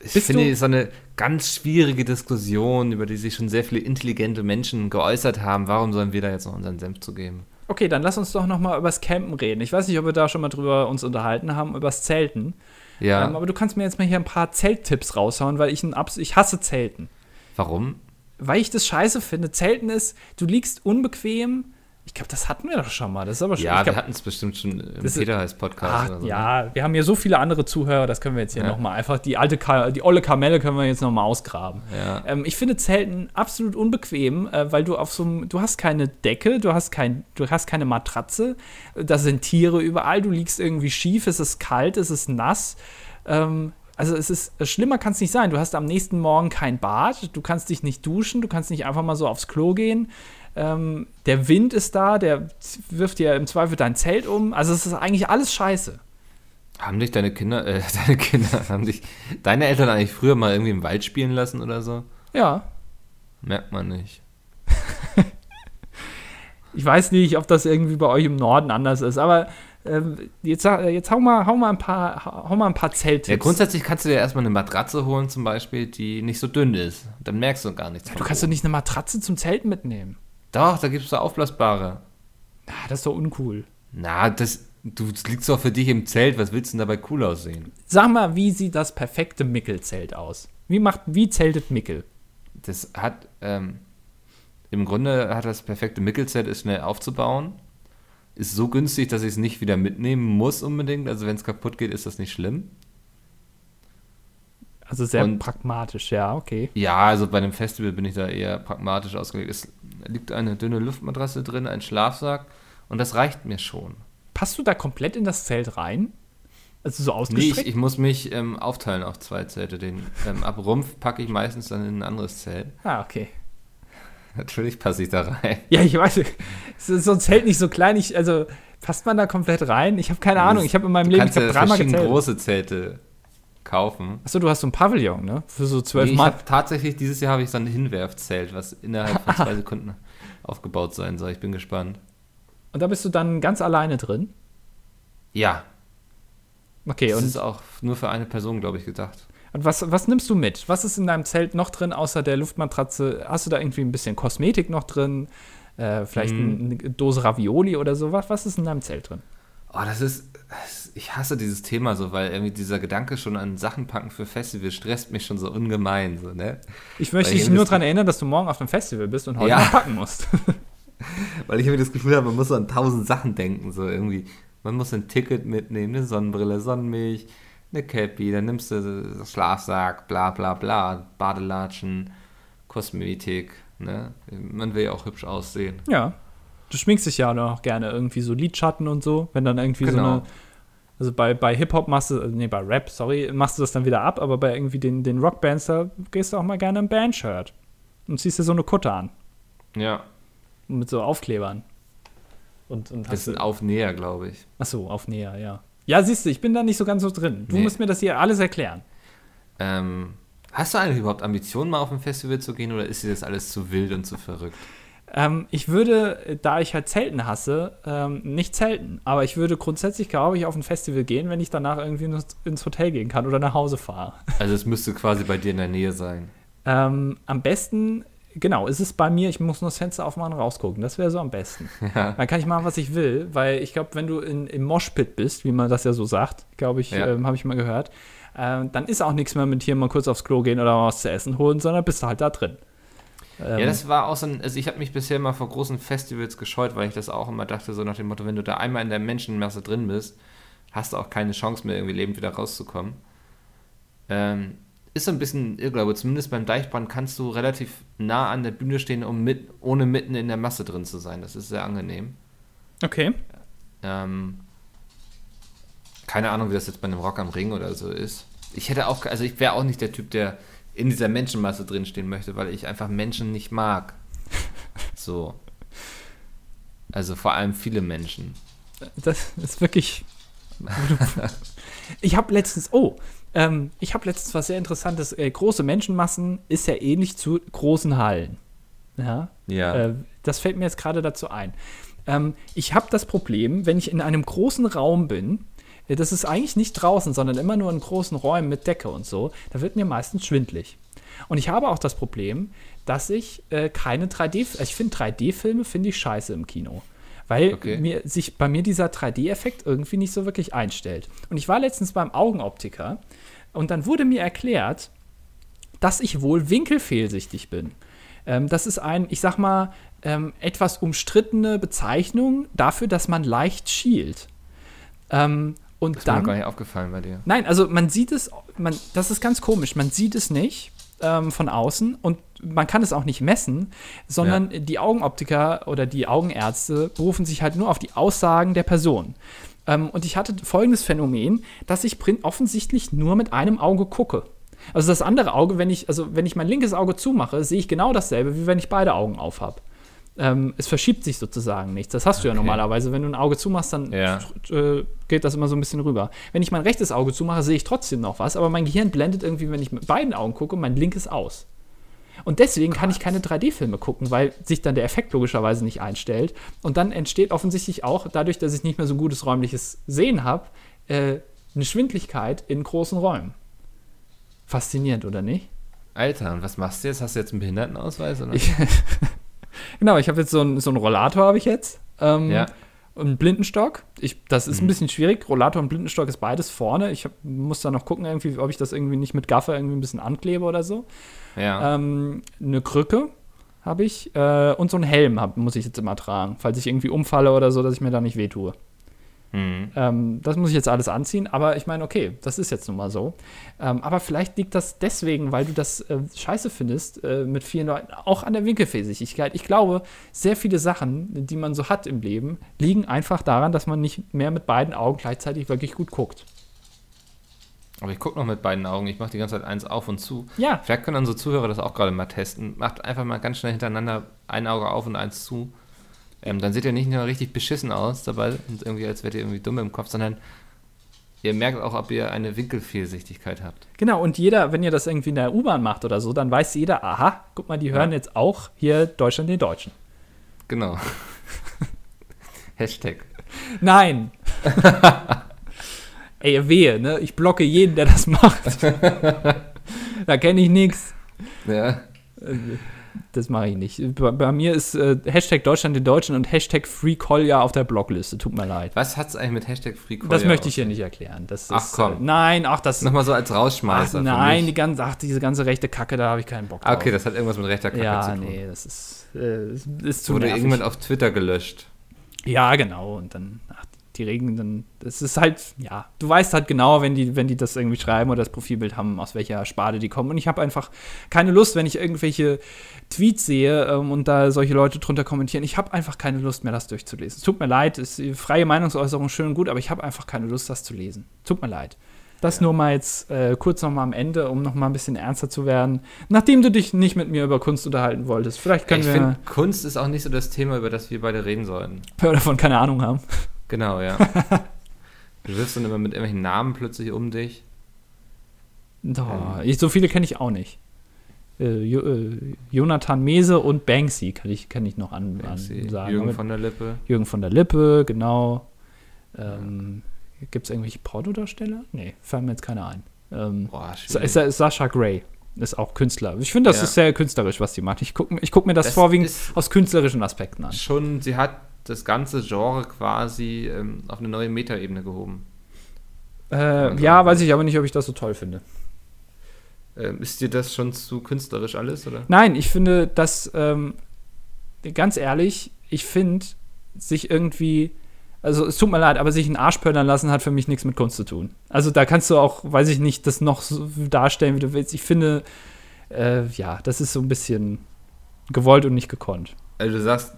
Ich Bist finde, es ist so eine ganz schwierige Diskussion, über die sich schon sehr viele intelligente Menschen geäußert haben. Warum sollen wir da jetzt noch unseren Senf zu geben? Okay, dann lass uns doch noch mal übers Campen reden. Ich weiß nicht, ob wir da schon mal drüber uns unterhalten haben, übers Zelten. Ja. Ähm, aber du kannst mir jetzt mal hier ein paar Zelttipps raushauen, weil ich, ein Abs ich hasse Zelten. Warum? Weil ich das scheiße finde. Zelten ist, du liegst unbequem. Ich glaube, das hatten wir doch schon mal. Das ist aber schon. Ja, ich wir glaub, hatten es bestimmt schon im Das ist- Peter-Heiß-Podcast Ach, oder so. ne? ja, wir haben hier so viele andere Zuhörer, das können wir jetzt hier Ja. noch mal einfach die alte, Ka die olle Kamelle können wir jetzt noch mal ausgraben. Ja. Ähm, ich finde Zelten absolut unbequem, äh, weil du auf so einem, du hast keine Decke, du hast kein, du hast keine Matratze, da sind Tiere überall, du liegst irgendwie schief, es ist kalt, es ist nass. Ähm, also es ist schlimmer kann es nicht sein. Du hast am nächsten Morgen kein Bad, du kannst dich nicht duschen, du kannst nicht einfach mal so aufs Klo gehen. Ähm, der Wind ist da, der wirft dir im Zweifel dein Zelt um. Also es ist eigentlich alles scheiße. Haben dich deine Kinder, äh, deine Kinder, haben dich deine Eltern eigentlich früher mal irgendwie im Wald spielen lassen oder so? Ja, Merkt man nicht. Ich weiß nicht, ob das irgendwie bei euch im Norden anders ist, aber ähm, jetzt, jetzt hau, mal, hau, mal ein paar, hau mal ein paar Zelttipps. Ja, grundsätzlich kannst du dir erstmal eine Matratze holen, zum Beispiel, die nicht so dünn ist. Dann merkst du gar nichts. du von kannst doch nicht eine Matratze zum Zelten mitnehmen. Doch, da gibt es so aufblasbare. Ah, das ist doch uncool. Na, das, du liegst doch für dich im Zelt. Was willst du denn dabei cool aussehen? Sag mal, wie sieht das perfekte Mickel-Zelt aus? Wie, macht, wie zeltet Mickel? Das hat, ähm, im Grunde hat das perfekte Mickelzelt ist schnell aufzubauen. Ist so günstig, dass ich es nicht wieder mitnehmen muss unbedingt. Also wenn es kaputt geht, ist das nicht schlimm. Also sehr Und- pragmatisch, ja, okay. Ja, also bei einem Festival bin ich da eher pragmatisch ausgelegt. Es liegt eine dünne Luftmatratze drin, ein Schlafsack und das reicht mir schon. Passt du da komplett in das Zelt rein? Also so Nee, ausgestreckt? ich, ich muss mich ähm, aufteilen auf zwei Zelte. Den ähm, ab Rumpf packe ich meistens dann in ein anderes Zelt. ah, okay. Natürlich passe ich da rein. Ja, ich weiß, so ein Zelt nicht so klein, ich, also passt man da komplett rein? Ich habe keine Ahnung, ich habe in meinem Du Leben, ich ja dreimal verschiedene gezählt. große Zelte kaufen. Achso, du hast so ein Pavillon, ne? Für so zwölf Nee, Mann. tatsächlich, dieses Jahr habe ich so ein Hinwerfzelt, was innerhalb von zwei Sekunden aufgebaut sein soll. Ich bin gespannt. Und da bist du dann ganz alleine drin. Ja, Okay, das und, ist auch nur für eine Person, glaube ich, gedacht. und was, was nimmst du mit? Was ist in deinem Zelt noch drin, außer der Luftmatratze? Hast du da irgendwie ein bisschen Kosmetik noch drin? Äh, vielleicht Mhm. eine Dose Ravioli oder sowas? Was ist in deinem Zelt drin? Oh, das ist, das- ich hasse dieses Thema so, weil irgendwie dieser Gedanke schon an Sachen packen für Festivals stresst mich schon so ungemein, so, ne? Ich möchte Weil ich dich nur daran erinnern, dass du morgen auf einem Festival bist und heute Ja. packen musst. Weil ich irgendwie das Gefühl habe, man muss so an tausend Sachen denken, so irgendwie. Man muss ein Ticket mitnehmen, eine Sonnenbrille, Sonnenmilch, eine Cappy, dann nimmst du Schlafsack, bla bla bla, Badelatschen, Kosmetik, ne? Man will ja auch hübsch aussehen. ja. Du schminkst dich ja auch gerne irgendwie so Lidschatten und so, wenn dann irgendwie so Genau. eine. Also bei, bei Hip-Hop machst du, nee, bei Rap, sorry, machst du das dann wieder ab, aber bei irgendwie den, den Rockbands, da gehst du auch mal gerne im Bandshirt und ziehst dir so eine Kutte an. Ja, Mit so Aufklebern. Und, und das sind Aufnäher, glaube ich. Achso, auf Näher, ja. Ja, siehst du, ich bin da nicht so ganz so drin. Du Nee. musst mir das hier alles erklären. Ähm, hast du eigentlich überhaupt Ambitionen, mal auf ein Festival zu gehen oder ist dir das alles zu wild und zu verrückt? Ähm, ich würde, äh, da ich halt Zelten hasse, ähm, nicht zelten. Aber ich würde grundsätzlich, glaube ich, auf ein Festival gehen, wenn ich danach irgendwie ins- ins Hotel gehen kann oder nach Hause fahre. Also es müsste quasi bei dir in der Nähe sein. Ähm, am besten, genau, ist es bei mir, ich muss nur das Fenster aufmachen und rausgucken. Das wäre so am besten. Ja. Dann kann ich machen, was ich will, weil ich glaube, wenn du in, im Moshpit bist, wie man das ja so sagt, glaube ich, Ja. ähm, habe ich mal gehört, ähm, dann ist auch nichts mehr mit hier mal kurz aufs Klo gehen oder mal was zu essen holen, sondern bist du halt da drin. Ähm, Ja, das war auch so ein, also ich habe mich bisher mal vor großen Festivals gescheut, weil ich das auch immer dachte, so nach dem Motto, wenn du da einmal in der Menschenmasse drin bist, hast du auch keine Chance mehr, irgendwie lebend wieder rauszukommen. Ähm, ist so ein bisschen Irrglaube, zumindest beim Deichbrand kannst du relativ nah an der Bühne stehen, um mit, ohne mitten in der Masse drin zu sein. Das ist sehr angenehm. okay. Ähm, keine Ahnung, wie das jetzt bei einem Rock am Ring oder so ist. Ich hätte auch, also ich wäre auch nicht der Typ, der in dieser Menschenmasse drinstehen möchte, weil ich einfach Menschen nicht mag. So. Also vor allem viele Menschen. Das ist wirklich. ich habe letztens, oh, ähm, ich habe letztens was sehr Interessantes. Äh, große Menschenmassen ist ja ähnlich zu großen Hallen. Ja. Ja. Äh, das fällt mir jetzt gerade dazu ein. Ähm, ich habe das Problem, wenn ich in einem großen Raum bin, das ist eigentlich nicht draußen, sondern immer nur in großen Räumen mit Decke und so, da wird mir meistens schwindlig. Und ich habe auch das Problem, dass ich äh, keine 3D, also ich finde 3D-Filme finde ich scheiße im Kino. Weil Okay. mir, sich bei mir dieser 3D-Effekt irgendwie nicht so wirklich einstellt. Und ich war letztens beim Augenoptiker und dann wurde mir erklärt, dass ich wohl winkelfehlsichtig bin. Ähm, das ist ein, ich sag mal, ähm, etwas umstrittene Bezeichnung dafür, dass man leicht schielt. Ähm, und das ist mir dann. gar nicht aufgefallen bei dir. Nein, also man sieht es, man, das ist ganz komisch, man sieht es nicht ähm, von außen und man kann es auch nicht messen, sondern die Augenoptiker oder die Augenärzte berufen sich halt nur auf die Aussagen der Person. Ähm, und ich hatte folgendes Phänomen, dass ich offensichtlich nur mit einem Auge gucke. Also das andere Auge, wenn ich, also wenn ich mein linkes Auge zumache, sehe ich genau dasselbe, wie wenn ich beide Augen auf habe. Ähm, es verschiebt sich sozusagen nichts. Das hast du ja Okay. normalerweise. Wenn du ein Auge zumachst, dann Ja. äh, geht das immer so ein bisschen rüber. Wenn ich mein rechtes Auge zumache, sehe ich trotzdem noch was, aber mein Gehirn blendet irgendwie, wenn ich mit beiden Augen gucke, mein linkes aus. Und deswegen kann ich keine 3D-Filme gucken, weil sich dann der Effekt logischerweise nicht einstellt. Und dann entsteht offensichtlich auch, dadurch, dass ich nicht mehr so gutes räumliches Sehen habe, äh, eine Schwindligkeit in großen Räumen. Faszinierend, oder nicht? Alter, und was machst du jetzt? Hast du jetzt einen Behindertenausweis? Oder? Ich, genau, ich habe jetzt so einen so Rollator, habe ich jetzt. Ähm, ja. Und einen Blindenstock. Ich, das ist ein Mhm. bisschen schwierig. Rollator und Blindenstock ist beides vorne. Ich hab, muss da noch gucken, irgendwie, ob ich das irgendwie nicht mit Gaffer irgendwie ein bisschen anklebe oder so. Ja. Ähm, eine Krücke habe ich äh, und so einen Helm hab, muss ich jetzt immer tragen, falls ich irgendwie umfalle oder so, dass ich mir da nicht wehtue. Hm. Ähm, das muss ich jetzt alles anziehen, aber ich meine, okay, das ist jetzt nun mal so. Ähm, aber vielleicht liegt das deswegen, weil du das äh, scheiße findest, äh, mit vielen Leuten, auch an der Winkelfähigkeit. Ich glaube, sehr viele Sachen, die man so hat im Leben, liegen einfach daran, dass man nicht mehr mit beiden Augen gleichzeitig wirklich gut guckt. Aber ich gucke noch mit beiden Augen. Ich mache die ganze Zeit eins auf und zu. Ja. Vielleicht können unsere Zuhörer das auch gerade mal testen. Macht einfach mal ganz schnell hintereinander ein Auge auf und eins zu. Ähm, dann seht ihr nicht nur richtig beschissen aus dabei und irgendwie, als wärt ihr irgendwie dumm im Kopf, sondern ihr merkt auch, ob ihr eine Winkelfehlsichtigkeit habt. Genau, und jeder, wenn ihr das irgendwie in der U-Bahn macht oder so, dann weiß jeder, aha, guck mal, die hören Ja. jetzt auch hier Deutschland den Deutschen. Genau. Hashtag. Nein. Ey, wehe, ne? Ich blocke jeden, der das macht. da kenne ich nichts. Ja. Das mache ich nicht. Bei, bei mir ist äh, Hashtag Deutschland den Deutschen und Hashtag Free Kolja auf der Blockliste. Tut mir leid. Was hat es eigentlich mit Hashtag Free Das möchte ich hier nicht erklären. Das Ach, ist, komm. Äh, nein, ach, das. Nochmal so als Ach, Rausschmeißer. für nein, die ganze, ach, diese ganze rechte Kacke, da habe ich keinen Bock drauf. Ah, okay, das hat irgendwas mit rechter Kacke zu Ja, tun. nee, das ist, äh, ist zu Wurde nervig. irgendwann auf Twitter gelöscht. Ja, genau. Und dann, ach, die Regen, dann, das ist halt, ja, du weißt halt genau, wenn die, wenn die das irgendwie schreiben oder das Profilbild haben, aus welcher Sparte die kommen. Und ich habe einfach keine Lust, wenn ich irgendwelche Tweets sehe ähm, und da solche Leute drunter kommentieren. Ich habe einfach keine Lust mehr, das durchzulesen. Es tut mir leid, ist die freie Meinungsäußerung schön und gut, aber ich habe einfach keine Lust, das zu lesen. Tut mir leid. Das nur mal jetzt äh, kurz noch mal am Ende, um noch mal ein bisschen ernster zu werden. Nachdem du dich nicht mit mir über Kunst unterhalten wolltest. Vielleicht können ich wir, finde, Kunst ist auch nicht so das Thema, über das wir beide reden sollten. wenn wir davon keine Ahnung haben. Genau, ja. du wirfst dann immer mit irgendwelchen Namen plötzlich um dich. Doch, ich, so viele kenne ich auch nicht. Äh, jo, äh, Jonathan Mese und Banksy kann ich, kann ich noch an, an Sie, sagen. Jürgen von der Lippe. Jürgen von der Lippe, genau. Ähm, Gibt es irgendwelche Pornodarsteller? Nee, fallen mir jetzt keiner ein. Ähm, Boah, Sascha Gray ist auch Künstler. Ich finde, das Ja. ist sehr künstlerisch, was die macht. Ich gucke ich guck mir das, Das vorwiegend aus künstlerischen Aspekten an. Schon, sie hat das ganze Genre quasi ähm, auf eine neue Metaebene gehoben. Äh, ja, weiß ich aber nicht, ob ich das so toll finde. Ähm, ist dir das schon zu künstlerisch alles, oder? Nein, ich finde, dass, ähm, ganz ehrlich, ich finde, sich irgendwie, also es tut mir leid, aber sich einen Arsch pöllern lassen hat für mich nichts mit Kunst zu tun. Also da kannst du auch, weiß ich nicht, das noch so darstellen, wie du willst. Ich finde, äh, ja, das ist so ein bisschen gewollt und nicht gekonnt. Also du sagst,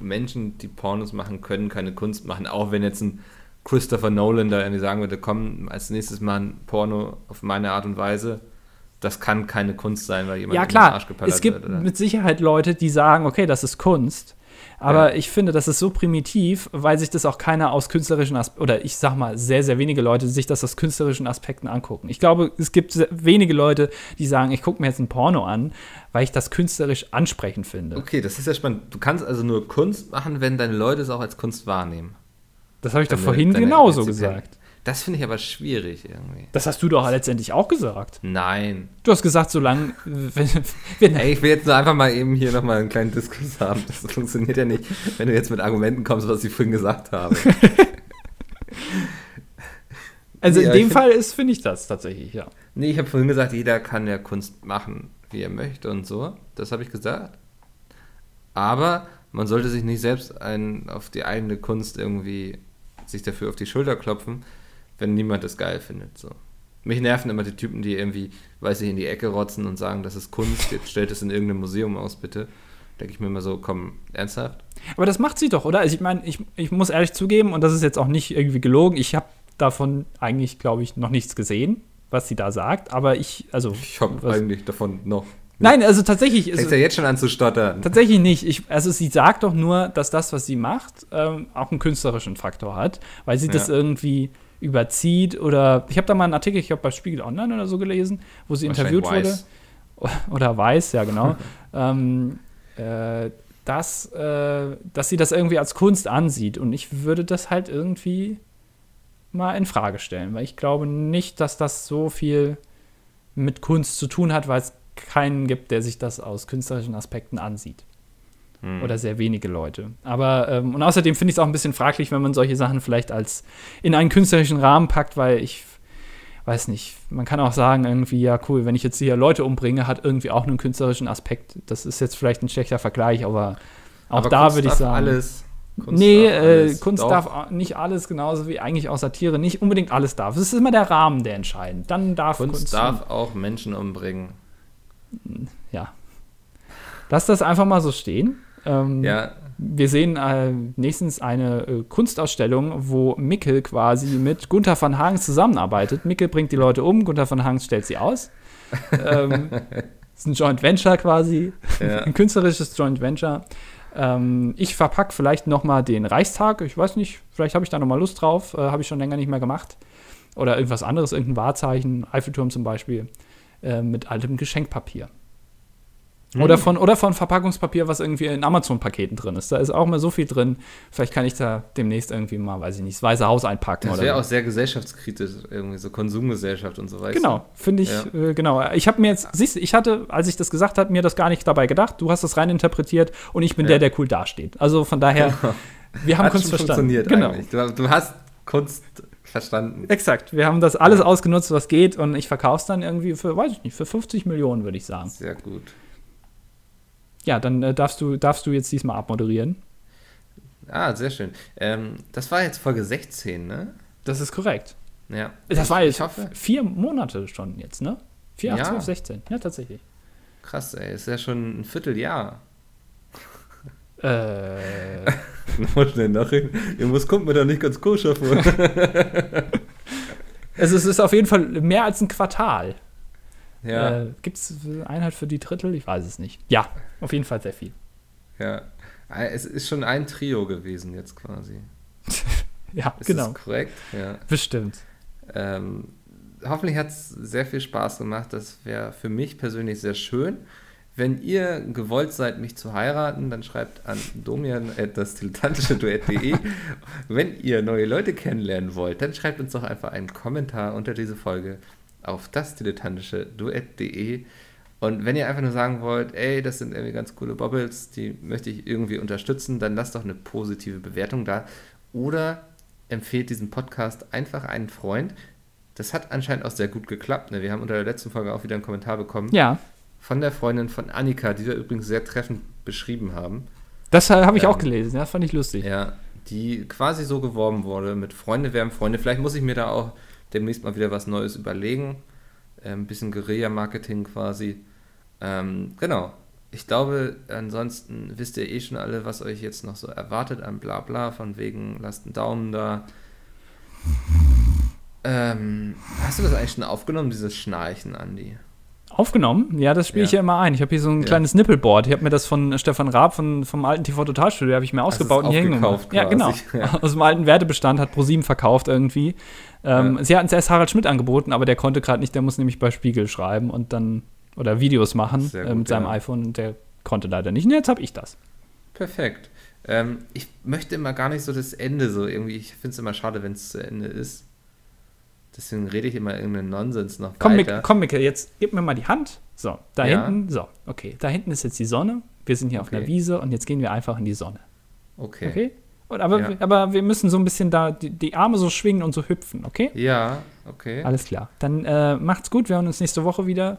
Menschen, die Pornos machen, können keine Kunst machen, auch wenn jetzt ein Christopher Nolan da irgendwie sagen würde, komm, als nächstes mal ein Porno auf meine Art und Weise. Das kann keine Kunst sein, weil jemand Ja, in den klar, Arsch geballert es gibt wird, mit Sicherheit Leute, die sagen, okay, das ist Kunst. Aber Ja. ich finde, das ist so primitiv, weil sich das auch keiner aus künstlerischen Aspekten, oder ich sag mal, sehr, sehr wenige Leute sich das aus künstlerischen Aspekten angucken. Ich glaube, es gibt sehr wenige Leute, die sagen, ich gucke mir jetzt ein Porno an, weil ich das künstlerisch ansprechend finde. Okay, das ist ja spannend. Du kannst also nur Kunst machen, wenn deine Leute es auch als Kunst wahrnehmen. Das habe ich doch Deine- vorhin deine genauso gesagt. Das finde ich aber schwierig irgendwie. Das hast du doch letztendlich auch gesagt. Nein. Du hast gesagt, solange. Wenn, wenn, Ey, ich will jetzt nur einfach mal eben hier nochmal einen kleinen Diskurs haben. Das funktioniert ja nicht, wenn du jetzt mit Argumenten kommst, was ich vorhin gesagt habe. also Ja, in dem Fall ist, finde ich das tatsächlich, ja. Nee, ich habe vorhin gesagt, jeder kann ja Kunst machen, wie er möchte und so. Das habe ich gesagt. Aber man sollte sich nicht selbst ein, auf die eigene Kunst irgendwie sich dafür auf die Schulter klopfen, wenn niemand es geil findet. So. Mich nerven immer die Typen, die irgendwie, weiß ich, in die Ecke rotzen und sagen, das ist Kunst, jetzt stellt es in irgendeinem Museum aus, bitte. Denke ich mir immer so, komm, ernsthaft? Aber das macht sie doch, oder? Also ich meine, ich, ich muss ehrlich zugeben, und das ist jetzt auch nicht irgendwie gelogen, ich habe davon eigentlich, glaube ich, noch nichts gesehen, was sie da sagt. Aber ich, also. Ich habe eigentlich davon noch. Nein, also tatsächlich. Fängst Also, ja jetzt schon an zu stottern. Tatsächlich nicht. Ich, also sie sagt doch nur, dass das, was sie macht, ähm, auch einen künstlerischen Faktor hat, weil sie das Ja. irgendwie überzieht oder ich habe da mal einen Artikel, ich habe bei Spiegel Online oder so gelesen, wo sie interviewt Wahrscheinlich wurde weiß. oder weiß, ja genau, ähm, äh, dass, äh, dass sie das irgendwie als Kunst ansieht und ich würde das halt irgendwie mal in Frage stellen, weil ich glaube nicht, dass das so viel mit Kunst zu tun hat, weil es keinen gibt, der sich das aus künstlerischen Aspekten ansieht. Hm. Oder sehr wenige Leute. Aber, ähm, und außerdem finde ich es auch ein bisschen fraglich, wenn man solche Sachen vielleicht als in einen künstlerischen Rahmen packt, weil ich weiß nicht, man kann auch sagen, irgendwie, ja, cool, wenn ich jetzt hier Leute umbringe, hat irgendwie auch einen künstlerischen Aspekt. Das ist jetzt vielleicht ein schlechter Vergleich, aber auch Aber da würde ich sagen. Alles. Kunst nee, darf äh, alles. Kunst Doch. darf nicht alles, genauso wie eigentlich auch Satire nicht unbedingt alles darf. Es ist immer der Rahmen, der entscheidend. Dann darf Kunst, Kunst. darf auch Menschen umbringen. Ja. Lass das einfach mal so stehen. Ähm, Ja, wir sehen äh, nächstens eine äh, Kunstausstellung, wo Mickel quasi mit Gunther van Hagen zusammenarbeitet. Mickel bringt die Leute um, Gunther van Hagen stellt sie aus. ähm, ist ein Joint Venture quasi, Ja. ein künstlerisches Joint Venture. Ähm, ich verpacke vielleicht noch mal den Reichstag. Ich weiß nicht, vielleicht habe ich da noch mal Lust drauf. Äh, habe ich schon länger nicht mehr gemacht. Oder irgendwas anderes, irgendein Wahrzeichen, Eiffelturm zum Beispiel, äh, mit altem Geschenkpapier. Hm. Oder, von, oder von Verpackungspapier, was irgendwie in Amazon-Paketen drin ist. Da ist auch mal so viel drin. Vielleicht kann ich da demnächst irgendwie mal, weiß ich nicht, das Weiße Haus einpacken. Das wäre auch sehr gesellschaftskritisch, irgendwie so Konsumgesellschaft und so weiter. Genau, finde ich, äh, genau. Ich habe mir jetzt, siehst du, ich hatte, als ich das gesagt habe, mir das gar nicht dabei gedacht. Du hast das rein interpretiert und ich bin Ja. der, der cool dasteht. Also von daher, wir haben Hat Kunst verstanden. funktioniert Genau. Du, du hast Kunst verstanden. Exakt. Wir haben das alles ausgenutzt, was geht und ich verkaufe es dann irgendwie für, weiß ich nicht, für 50 Millionen, würde ich sagen. Sehr gut. Ja, dann äh, darfst, du, darfst du jetzt diesmal abmoderieren. Ah, sehr schön. Ähm, das war jetzt Folge 16, ne? Das ist korrekt. Ja. Das war jetzt ich hoffe. vier Monate schon jetzt, ne? 4, 8, Ja. 12, 16. Ja, tatsächlich. Krass, ey. Ist ja schon ein Vierteljahr. Äh, Noch schnell nachreden. Irgendwas kommt mir da nicht ganz koscher vor. also es ist auf jeden Fall mehr als ein Quartal. Ja, Äh, Gibt es Einheit für die Drittel? Ich weiß es nicht. Ja, auf jeden Fall sehr viel. ja. Es ist schon ein Trio gewesen jetzt quasi. Ja, Ist genau. das korrekt? Ja. Bestimmt. Ähm, hoffentlich hat es sehr viel Spaß gemacht. Das wäre für mich persönlich sehr schön. Wenn ihr gewollt seid, mich zu heiraten, dann schreibt an domian.das-dilettantische-duett.de. Wenn ihr neue Leute kennenlernen wollt, dann schreibt uns doch einfach einen Kommentar unter diese Folge auf das-dilettantische-duett.de. Und wenn ihr einfach nur sagen wollt, ey, das sind irgendwie ganz coole Bobbles, die möchte ich irgendwie unterstützen, dann lasst doch eine positive Bewertung da. Oder empfehlt diesen Podcast einfach einen Freund. Das hat anscheinend auch sehr gut geklappt. Ne? Wir haben unter der letzten Folge auch wieder einen Kommentar bekommen Ja, von der Freundin von Annika, die wir übrigens sehr treffend beschrieben haben. das habe ich Ähm, auch gelesen. Ja, fand ich lustig. Ja, die quasi so geworben wurde mit Freunde werden Freunde. Vielleicht muss ich mir da auch demnächst mal wieder was Neues überlegen. Ein bisschen Guerilla-Marketing quasi. Ähm, genau. Ich glaube, ansonsten wisst ihr eh schon alle, was euch jetzt noch so erwartet an Blabla, von wegen lasst einen Daumen da. Ähm, hast du das eigentlich schon aufgenommen, dieses Schnarchen, Andi? Aufgenommen? Ja, das spiele ich Ja. ja immer ein. Ich habe hier so ein Ja. kleines Nippelboard. Ich habe mir das von Stefan Raab von, vom alten TV Totalstudio, habe ich mir ausgebaut und hier hingemacht. Ja, genau. Ja. Aus dem alten Wertebestand hat ProSieben verkauft irgendwie. Ähm, Ja. Sie hatten es erst Harald Schmidt angeboten, aber der konnte gerade nicht, der muss nämlich bei Spiegel schreiben und dann oder Videos machen Sehr äh, gut, mit seinem ja. iPhone und der konnte leider nicht. Und jetzt habe ich das. Perfekt. Ähm, ich möchte immer gar nicht so das Ende so irgendwie. Ich finde es immer schade, wenn es zu Ende ist. Deswegen rede ich immer irgendeinen Nonsens noch Komm, weiter. Mick, komm, Micke, jetzt gib mir mal die Hand. So, da Ja. hinten, so, okay, da hinten ist jetzt die Sonne. Wir sind hier auf einer Okay. Wiese und jetzt gehen wir einfach in die Sonne. Okay. Okay? Und, aber, Ja. wir- aber wir müssen so ein bisschen da die, die Arme so schwingen und so hüpfen, okay? Ja, okay. Alles klar. Dann äh, macht's gut, wir hören uns nächste Woche wieder.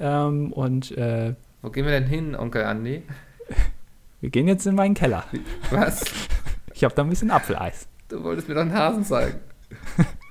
Ähm, und äh, Wo gehen wir denn hin, Onkel Andi? wir gehen jetzt in meinen Keller. Was? Ich habe da ein bisschen Apfeleis. Du wolltest mir doch einen Hasen zeigen.